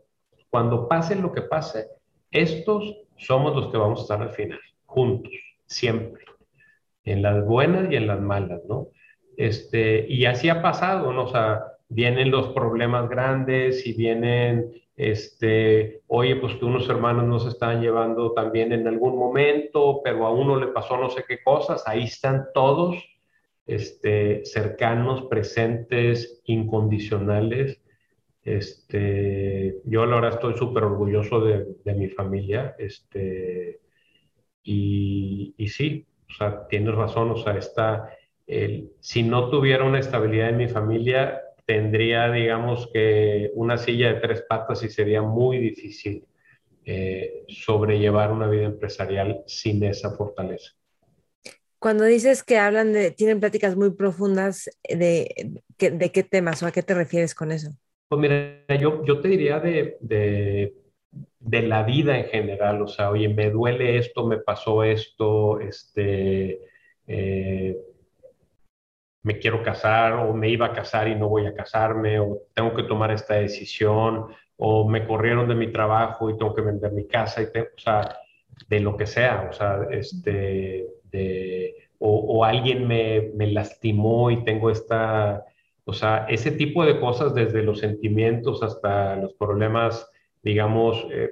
cuando pase lo que pase, estos somos los que vamos a estar al final, juntos, siempre, en las buenas y en las malas, ¿no? Este, y así ha pasado, ¿no? O sea, vienen los problemas grandes y vienen este, oye, pues que unos hermanos nos estaban llevando también en algún momento, pero a uno le pasó no sé qué cosas, ahí están todos, este, cercanos, presentes, incondicionales. Este, yo la estoy súper orgulloso de, mi familia, este, y, sí, tienes razón, o sea, está, el, si no tuviera una estabilidad en mi familia, tendría, digamos, que una silla de tres patas y sería muy difícil eh, sobrellevar una vida empresarial sin esa fortaleza. Cuando dices que hablan de, tienen pláticas muy profundas, ¿de, de qué temas o a qué te refieres con eso? Pues mira, yo, yo te diría de, de, la vida en general, o sea, oye, me duele esto, me pasó esto, este, eh, me quiero casar o me iba a casar y no voy a casarme o tengo que tomar esta decisión o me corrieron de mi trabajo y tengo que vender mi casa y o sea, de lo que sea, o sea, este, de, o, alguien me, me, lastimó y tengo esta, o sea, ese tipo de cosas desde los sentimientos hasta los problemas, digamos, eh,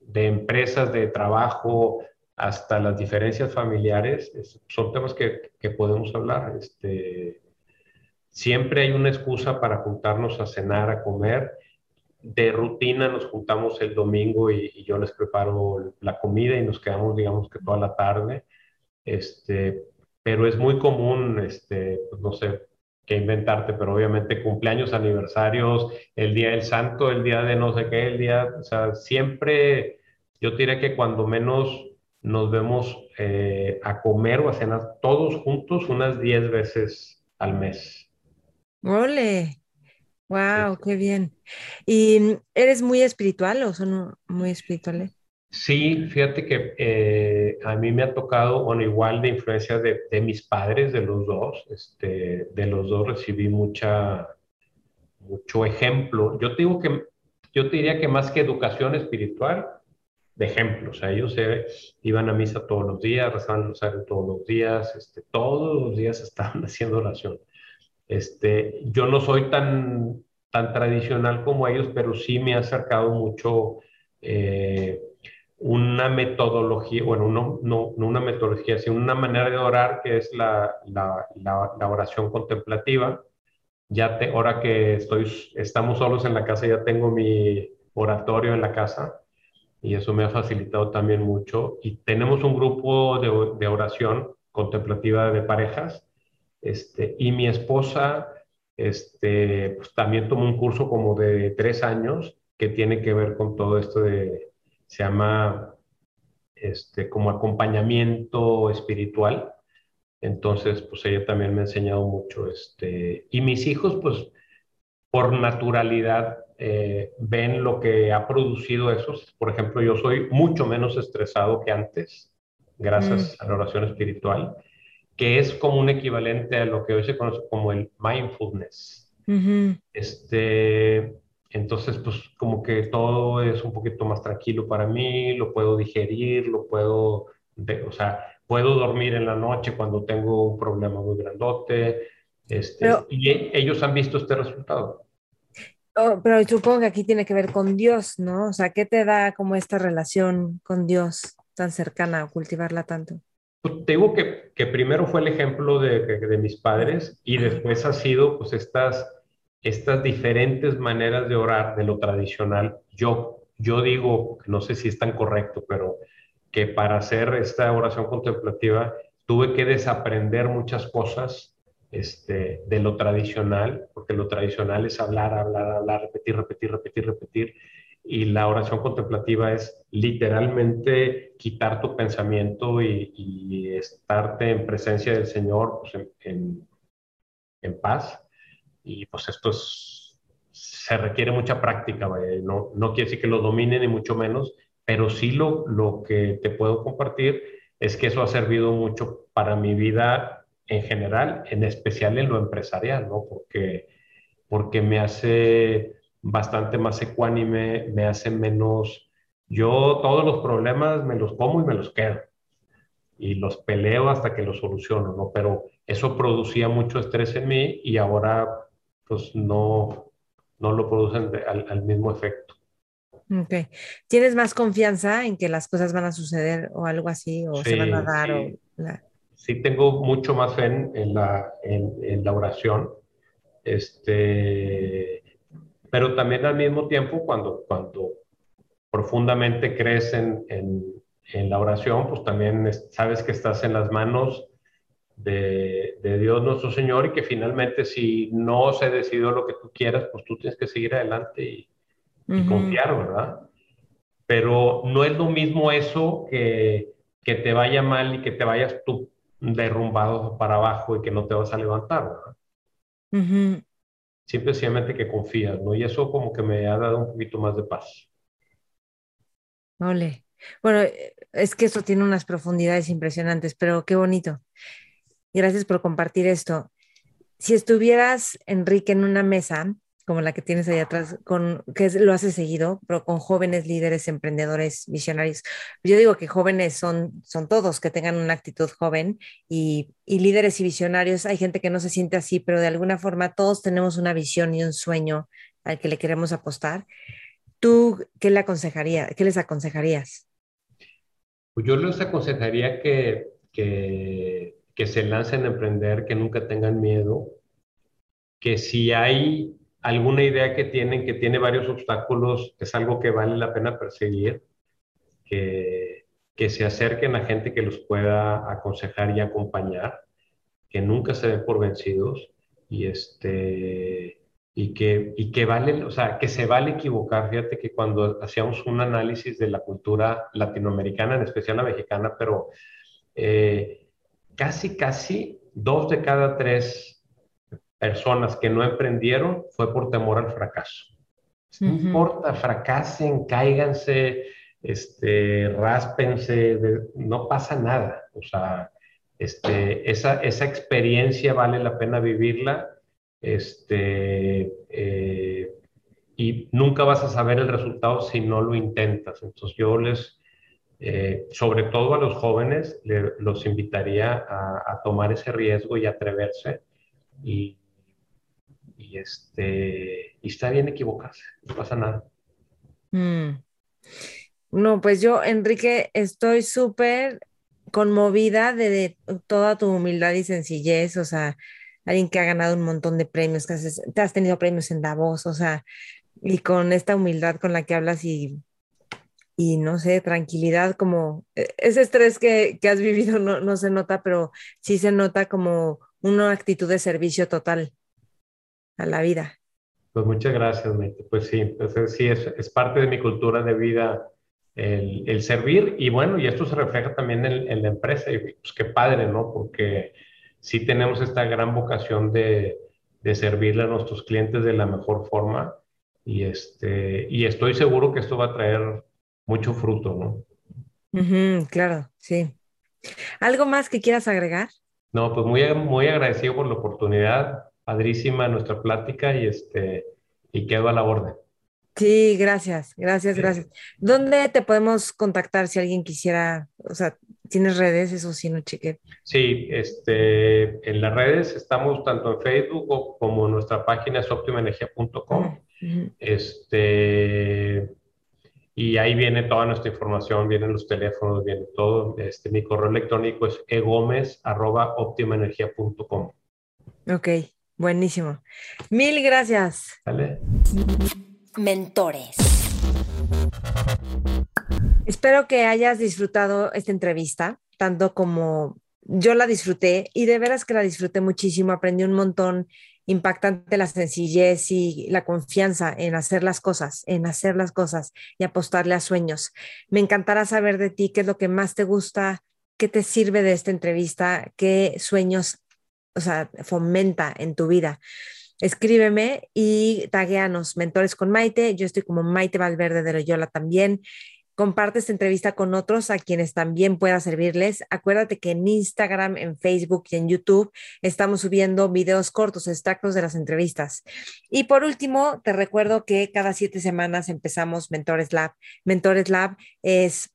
de empresas, de trabajo, hasta las diferencias familiares, son temas que, que, podemos hablar. Este, siempre hay una excusa para juntarnos a cenar, a comer. De rutina nos juntamos el domingo y, yo les preparo la comida y nos quedamos, digamos que toda la tarde. Este, pero es muy común, este, pues no sé qué inventarte, pero obviamente cumpleaños, aniversarios, el día del santo, el día de no sé qué, el día, o sea, siempre, yo diría que cuando menos nos vemos eh, a comer o a cenar todos juntos unas 10 veces al mes. ¡Ole! ¡Wow! ¡Qué bien! ¿Y eres muy espiritual o son muy espirituales? Sí, fíjate que eh, a mí me ha tocado, bueno, igual de influencia de, de, mis padres, de los dos, este, de los dos recibí mucha, mucho ejemplo. Yo te digo que, yo te diría que más que educación espiritual, de ejemplo, o sea, ellos se, iban a misa todos los días, rezaban el rosario todos los días, este, todos los días estaban haciendo oración. Este, yo no soy tan, tan tradicional como ellos, pero sí me ha acercado mucho. Eh, una metodología, bueno, no, una metodología, sino una manera de orar que es la, la, la, oración contemplativa. Ya te, ahora que estoy, estamos solos en la casa, ya tengo mi oratorio en la casa y eso me ha facilitado también mucho. Y tenemos un grupo de, de oración contemplativa de parejas este, y mi esposa este, pues, también tomó un curso como de tres años que tiene que ver con todo esto de se llama este, como acompañamiento espiritual. Entonces, pues ella también me ha enseñado mucho. Este, y mis hijos, pues, por naturalidad, eh, ven lo que ha producido eso. Por ejemplo, yo soy mucho menos estresado que antes, gracias mm. a la oración espiritual, que es como un equivalente a lo que hoy se conoce como el mindfulness. Este, entonces, pues como que todo es un poquito más tranquilo para mí, lo puedo digerir, lo puedo, o sea, puedo dormir en la noche cuando tengo un problema muy grandote. Este, y e, ellos han visto este resultado. Oh, pero supongo que aquí tiene que ver con Dios, ¿no? O sea, ¿qué te da como esta relación con Dios tan cercana, cultivarla tanto? Pues te digo que, que primero fue el ejemplo de, de mis padres y después ha sido pues estas estas diferentes maneras de orar de lo tradicional, yo, yo digo, no sé si es tan correcto, pero que para hacer esta oración contemplativa tuve que desaprender muchas cosas este, de lo tradicional, porque lo tradicional es hablar, hablar, hablar, repetir, repetir, repetir, repetir. Y la oración contemplativa es literalmente quitar tu pensamiento y, estarte en presencia del Señor pues, en, en paz y pues esto se requiere mucha práctica, No, no quiere decir que lo domine ni mucho menos, pero sí lo, lo que te puedo compartir es que eso ha servido mucho para mi vida en general, en especial en lo empresarial, ¿no? Porque, porque me hace bastante más ecuánime, me hace menos... Yo todos los problemas me los como y me los quedo. Y los peleo hasta que los soluciono, ¿no? Pero eso producía mucho estrés en mí y ahora pues no, no lo producen al, mismo efecto. Ok. ¿Tienes más confianza en que las cosas van a suceder o algo así, o se van a dar? Sí. O sí, tengo mucho más fe en, la, en, la oración. Este, pero también al mismo tiempo, cuando, cuando profundamente crees en, en, la oración, pues también sabes que estás en las manos de, Dios nuestro Señor y que finalmente si no se decidió lo que tú quieras, pues tú tienes que seguir adelante y, confiar, ¿verdad? Pero no es lo mismo eso que, que te vaya mal y que te vayas tú derrumbado para abajo y que no te vas a levantar, ¿verdad? Simplemente que confías, ¿no? Y eso como que me ha dado un poquito más de paz. Ole. Bueno, es que eso tiene unas profundidades impresionantes, pero qué bonito. Gracias por compartir esto. Si estuvieras, Enrique, en una mesa como la que tienes ahí atrás, con, que lo haces seguido, pero con jóvenes líderes, emprendedores, visionarios. Yo digo que jóvenes son, son todos que tengan una actitud joven y, y, líderes y visionarios. Hay gente que no se siente así, pero de alguna forma todos tenemos una visión y un sueño al que le queremos apostar. ¿Tú qué, le aconsejaría, qué les aconsejarías? Pues yo les aconsejaría que, que que se lancen a emprender, que nunca tengan miedo, que si hay alguna idea que tienen que tiene varios obstáculos, es algo que vale la pena perseguir, que, que se acerquen a gente que los pueda aconsejar y acompañar, que nunca se den por vencidos y, este, y que, y que vale, o sea, que se vale equivocar. Fíjate que cuando hacíamos un análisis de la cultura latinoamericana, en especial la mexicana, pero eh, casi, casi dos de cada tres personas que no emprendieron fue por temor al fracaso. No importa, fracasen, cáiganse, este, ráspense, no pasa nada. O sea, este, esa, esa experiencia vale la pena vivirla este, eh, y nunca vas a saber el resultado si no lo intentas. Entonces yo les, eh, sobre todo a los jóvenes, los invitaría a, tomar ese riesgo y atreverse. Y, este, y está bien equivocarse, no pasa nada. Mm. No, pues yo, Enrique, estoy súper conmovida de, toda tu humildad y sencillez, o sea, alguien que ha ganado un montón de premios, que te has tenido premios en Davos, o sea, y con esta humildad con la que hablas y, y no sé, tranquilidad, como e, ese estrés que, que has vivido no, no, se nota, pero sí se nota como una actitud de servicio total a la vida. Pues muchas gracias, Mete. Pues sí, pues sí, es, es, parte de mi cultura de vida el, el, servir y bueno, y esto se refleja también en, en la empresa y pues qué padre, ¿no? Porque sí tenemos esta gran vocación de, de, servirle a nuestros clientes de la mejor forma y, este, y estoy seguro que esto va a traer mucho fruto, ¿no? claro, sí. ¿Algo más que quieras agregar? No, pues muy, muy agradecido por la oportunidad, padrísima nuestra plática y, este, y quedo a la orden. Sí, gracias, gracias, gracias. ¿Dónde te podemos contactar si alguien quisiera, o sea, ¿Tienes redes? Eso sí, no cheque. Sí, este, en las redes estamos tanto en Facebook como en nuestra página es optimaenergia.com. Este, y ahí viene toda nuestra información, vienen los teléfonos, viene todo. Este, mi correo electrónico es egomez.optimaenergia.com. Ok, buenísimo. Mil gracias. Dale. Mentores. Espero que hayas disfrutado esta entrevista, tanto como yo la disfruté y de veras que la disfruté muchísimo, aprendí un montón, impactante la sencillez y la confianza en hacer las cosas, en hacer las cosas y apostarle a sueños. Me encantará saber de ti qué es lo que más te gusta, qué te sirve de esta entrevista, qué sueños, o sea, fomenta en tu vida escríbeme y tagueanos, Mentores con Maite. Yo estoy como Maite Valverde de Loyola también. Comparte esta entrevista con otros a quienes también pueda servirles. Acuérdate que en Instagram, en Facebook y en YouTube estamos subiendo videos cortos, extractos de las entrevistas. Y por último, te recuerdo que cada siete semanas empezamos Mentores Lab. Mentores Lab es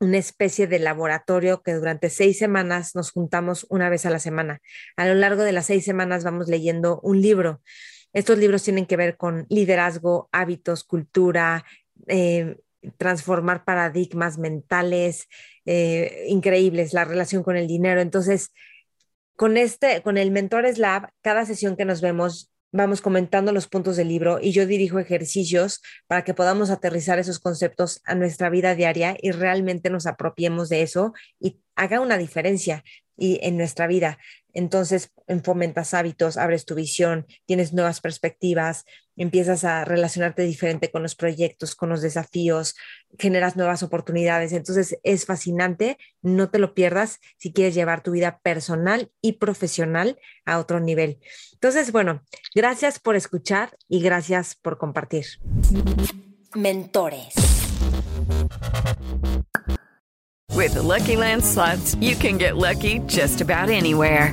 una especie de laboratorio que durante seis semanas nos juntamos una vez a la semana. A lo largo de las seis semanas vamos leyendo un libro. Estos libros tienen que ver con liderazgo, hábitos, cultura, eh, transformar paradigmas mentales eh, increíbles, la relación con el dinero. Entonces, con este, con el Mentores Lab, cada sesión que nos vemos, vamos comentando los puntos del libro y yo dirijo ejercicios para que podamos aterrizar esos conceptos a nuestra vida diaria y realmente nos apropiemos de eso y haga una diferencia y en nuestra vida. Entonces, fomentas hábitos, abres tu visión, tienes nuevas perspectivas, empiezas a relacionarte diferente con los proyectos, con los desafíos, generas nuevas oportunidades. Entonces, es fascinante, no te lo pierdas si quieres llevar tu vida personal y profesional a otro nivel. Entonces, bueno, gracias por escuchar y gracias por compartir. Mentores. With the Lucky Land slots, you can get lucky just about anywhere.